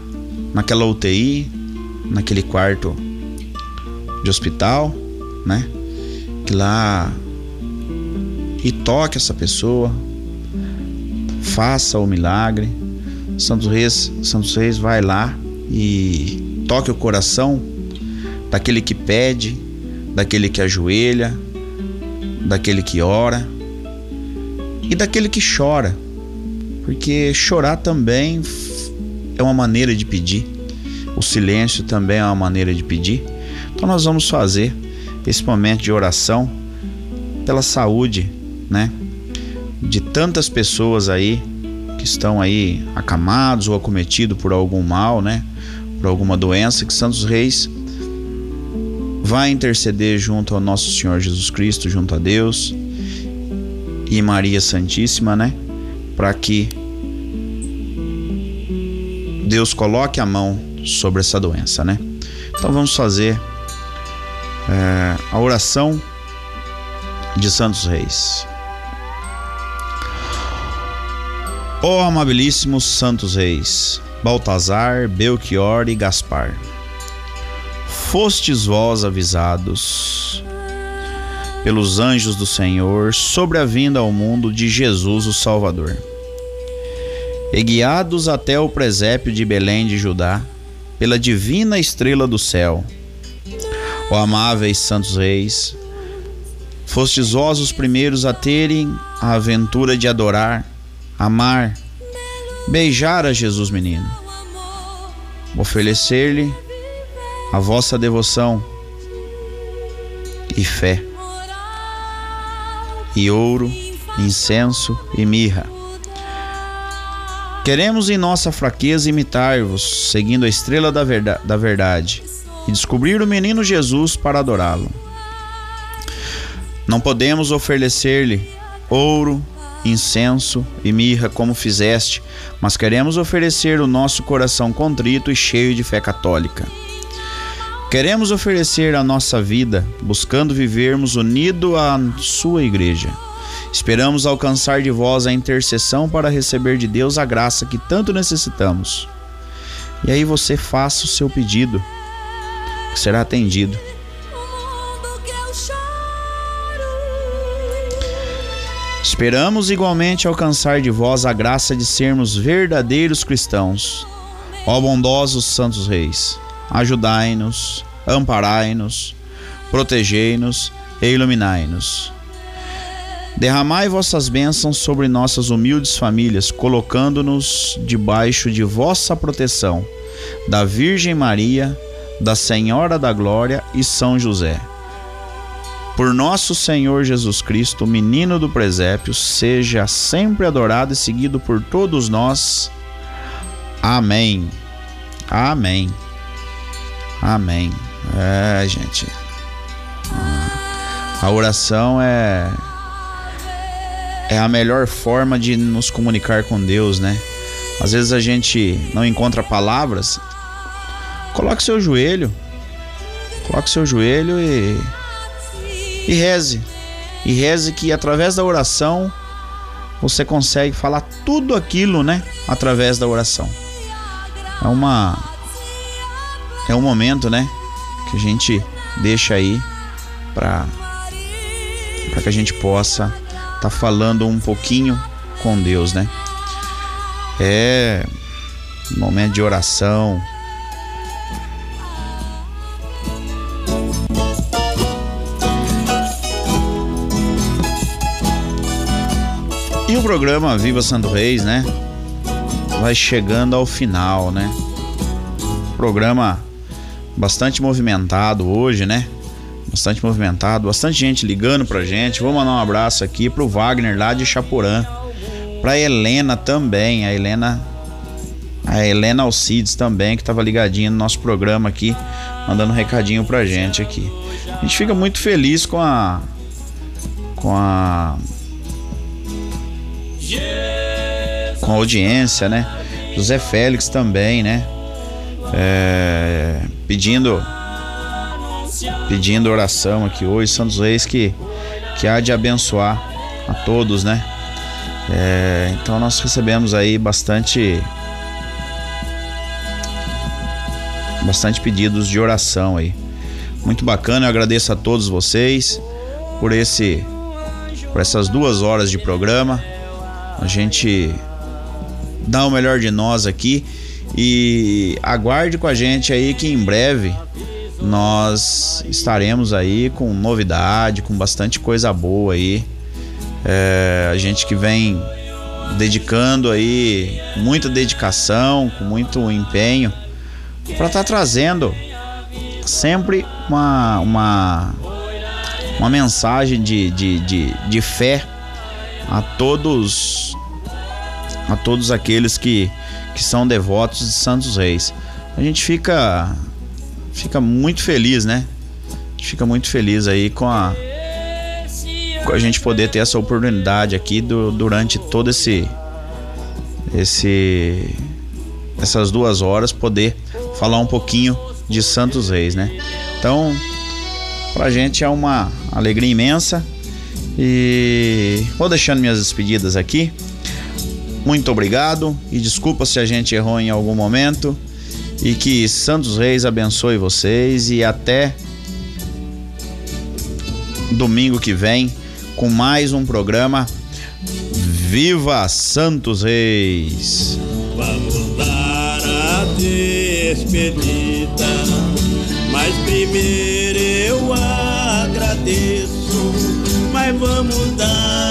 [SPEAKER 2] naquela UTI, naquele quarto de hospital, né? Que lá e toque essa pessoa, faça o milagre. Santos Reis, Santos Reis vai lá e toque o coração daquele que pede, daquele que ajoelha, daquele que ora e daquele que chora, porque chorar também é uma maneira de pedir, o silêncio também é uma maneira de pedir. Então nós vamos fazer esse momento de oração pela saúde, né? De tantas pessoas aí que estão aí acamados ou acometidos por algum mal, né? Por alguma doença que Santos Reis vai interceder junto ao nosso Senhor Jesus Cristo, junto a Deus e Maria Santíssima, né? Para que Deus coloque a mão sobre essa doença, né? Então vamos fazer é, a oração de Santos Reis. Ó oh, amabilíssimos Santos Reis, Baltazar, Belchior e Gaspar, fostes vós avisados pelos anjos do Senhor sobre a vinda ao mundo de Jesus o Salvador. E guiados até o presépio de Belém de Judá, pela divina estrela do céu, Ó amáveis santos reis, fostes vós os primeiros a terem a aventura de adorar, amar, beijar a Jesus menino, oferecer-lhe a vossa devoção e fé, e ouro, incenso e mirra. Queremos em nossa fraqueza imitar-vos, seguindo a estrela da verdade e descobrir o menino Jesus para adorá-lo. Não podemos oferecer-lhe ouro, incenso e mirra como fizeste, mas queremos oferecer o nosso coração contrito e cheio de fé católica. Queremos oferecer a nossa vida, buscando vivermos unido à sua igreja. Esperamos alcançar de vós a intercessão para receber de Deus a graça que tanto necessitamos. E aí você faça o seu pedido será atendido. Esperamos igualmente alcançar de vós a graça de sermos verdadeiros cristãos. Ó bondosos santos reis, ajudai-nos, amparai-nos, protegei-nos e iluminai-nos. Derramai vossas bênçãos sobre nossas humildes famílias, colocando-nos debaixo de vossa proteção, da Virgem Maria, da Senhora da Glória e São José. por nosso Senhor Jesus Cristo, menino do presépio, seja sempre adorado e seguido por todos nós. Amém. Amém. Amém. É, gente. A oração é é a melhor forma de nos comunicar com Deus, né? Às vezes a gente não encontra palavras. Coloque seu joelho. Coloque seu joelho e e reze. E reze que através da oração você consegue falar tudo aquilo, né? Através da oração. É uma é um momento, né, que a gente deixa aí para para que a gente possa estar tá falando um pouquinho com Deus, né? É um momento de oração, programa Viva Santo Reis, né? Vai chegando ao final, né? Programa bastante movimentado hoje, né? Bastante movimentado, bastante gente ligando pra gente. Vou mandar um abraço aqui pro Wagner lá de Chaporã. Pra Helena também, a Helena a Helena Alcides também, que estava ligadinha no nosso programa aqui, mandando um recadinho pra gente aqui. A gente fica muito feliz com a com a com a audiência, né? José Félix também, né? É, pedindo pedindo oração aqui hoje, Santos Reis que que há de abençoar a todos, né? É, então nós recebemos aí bastante bastante pedidos de oração aí. Muito bacana, eu agradeço a todos vocês por esse por essas duas horas de programa. A gente dá o melhor de nós aqui e aguarde com a gente aí que em breve nós estaremos aí com novidade, com bastante coisa boa aí. É, a gente que vem dedicando aí muita dedicação, com muito empenho para estar tá trazendo sempre uma, uma, uma mensagem de, de, de, de fé a todos a todos aqueles que, que são devotos de Santos Reis. A gente fica fica muito feliz, né? Fica muito feliz aí com a com a gente poder ter essa oportunidade aqui do, durante todo esse esse essas duas horas poder falar um pouquinho de Santos Reis, né? Então, pra gente é uma alegria imensa e vou deixando minhas despedidas aqui. Muito obrigado e desculpa se a gente errou em algum momento. E que Santos Reis abençoe vocês e até domingo que vem com mais um programa Viva Santos Reis.
[SPEAKER 10] Vamos dar a despedida, mas primeiro eu agradeço mas vamos dar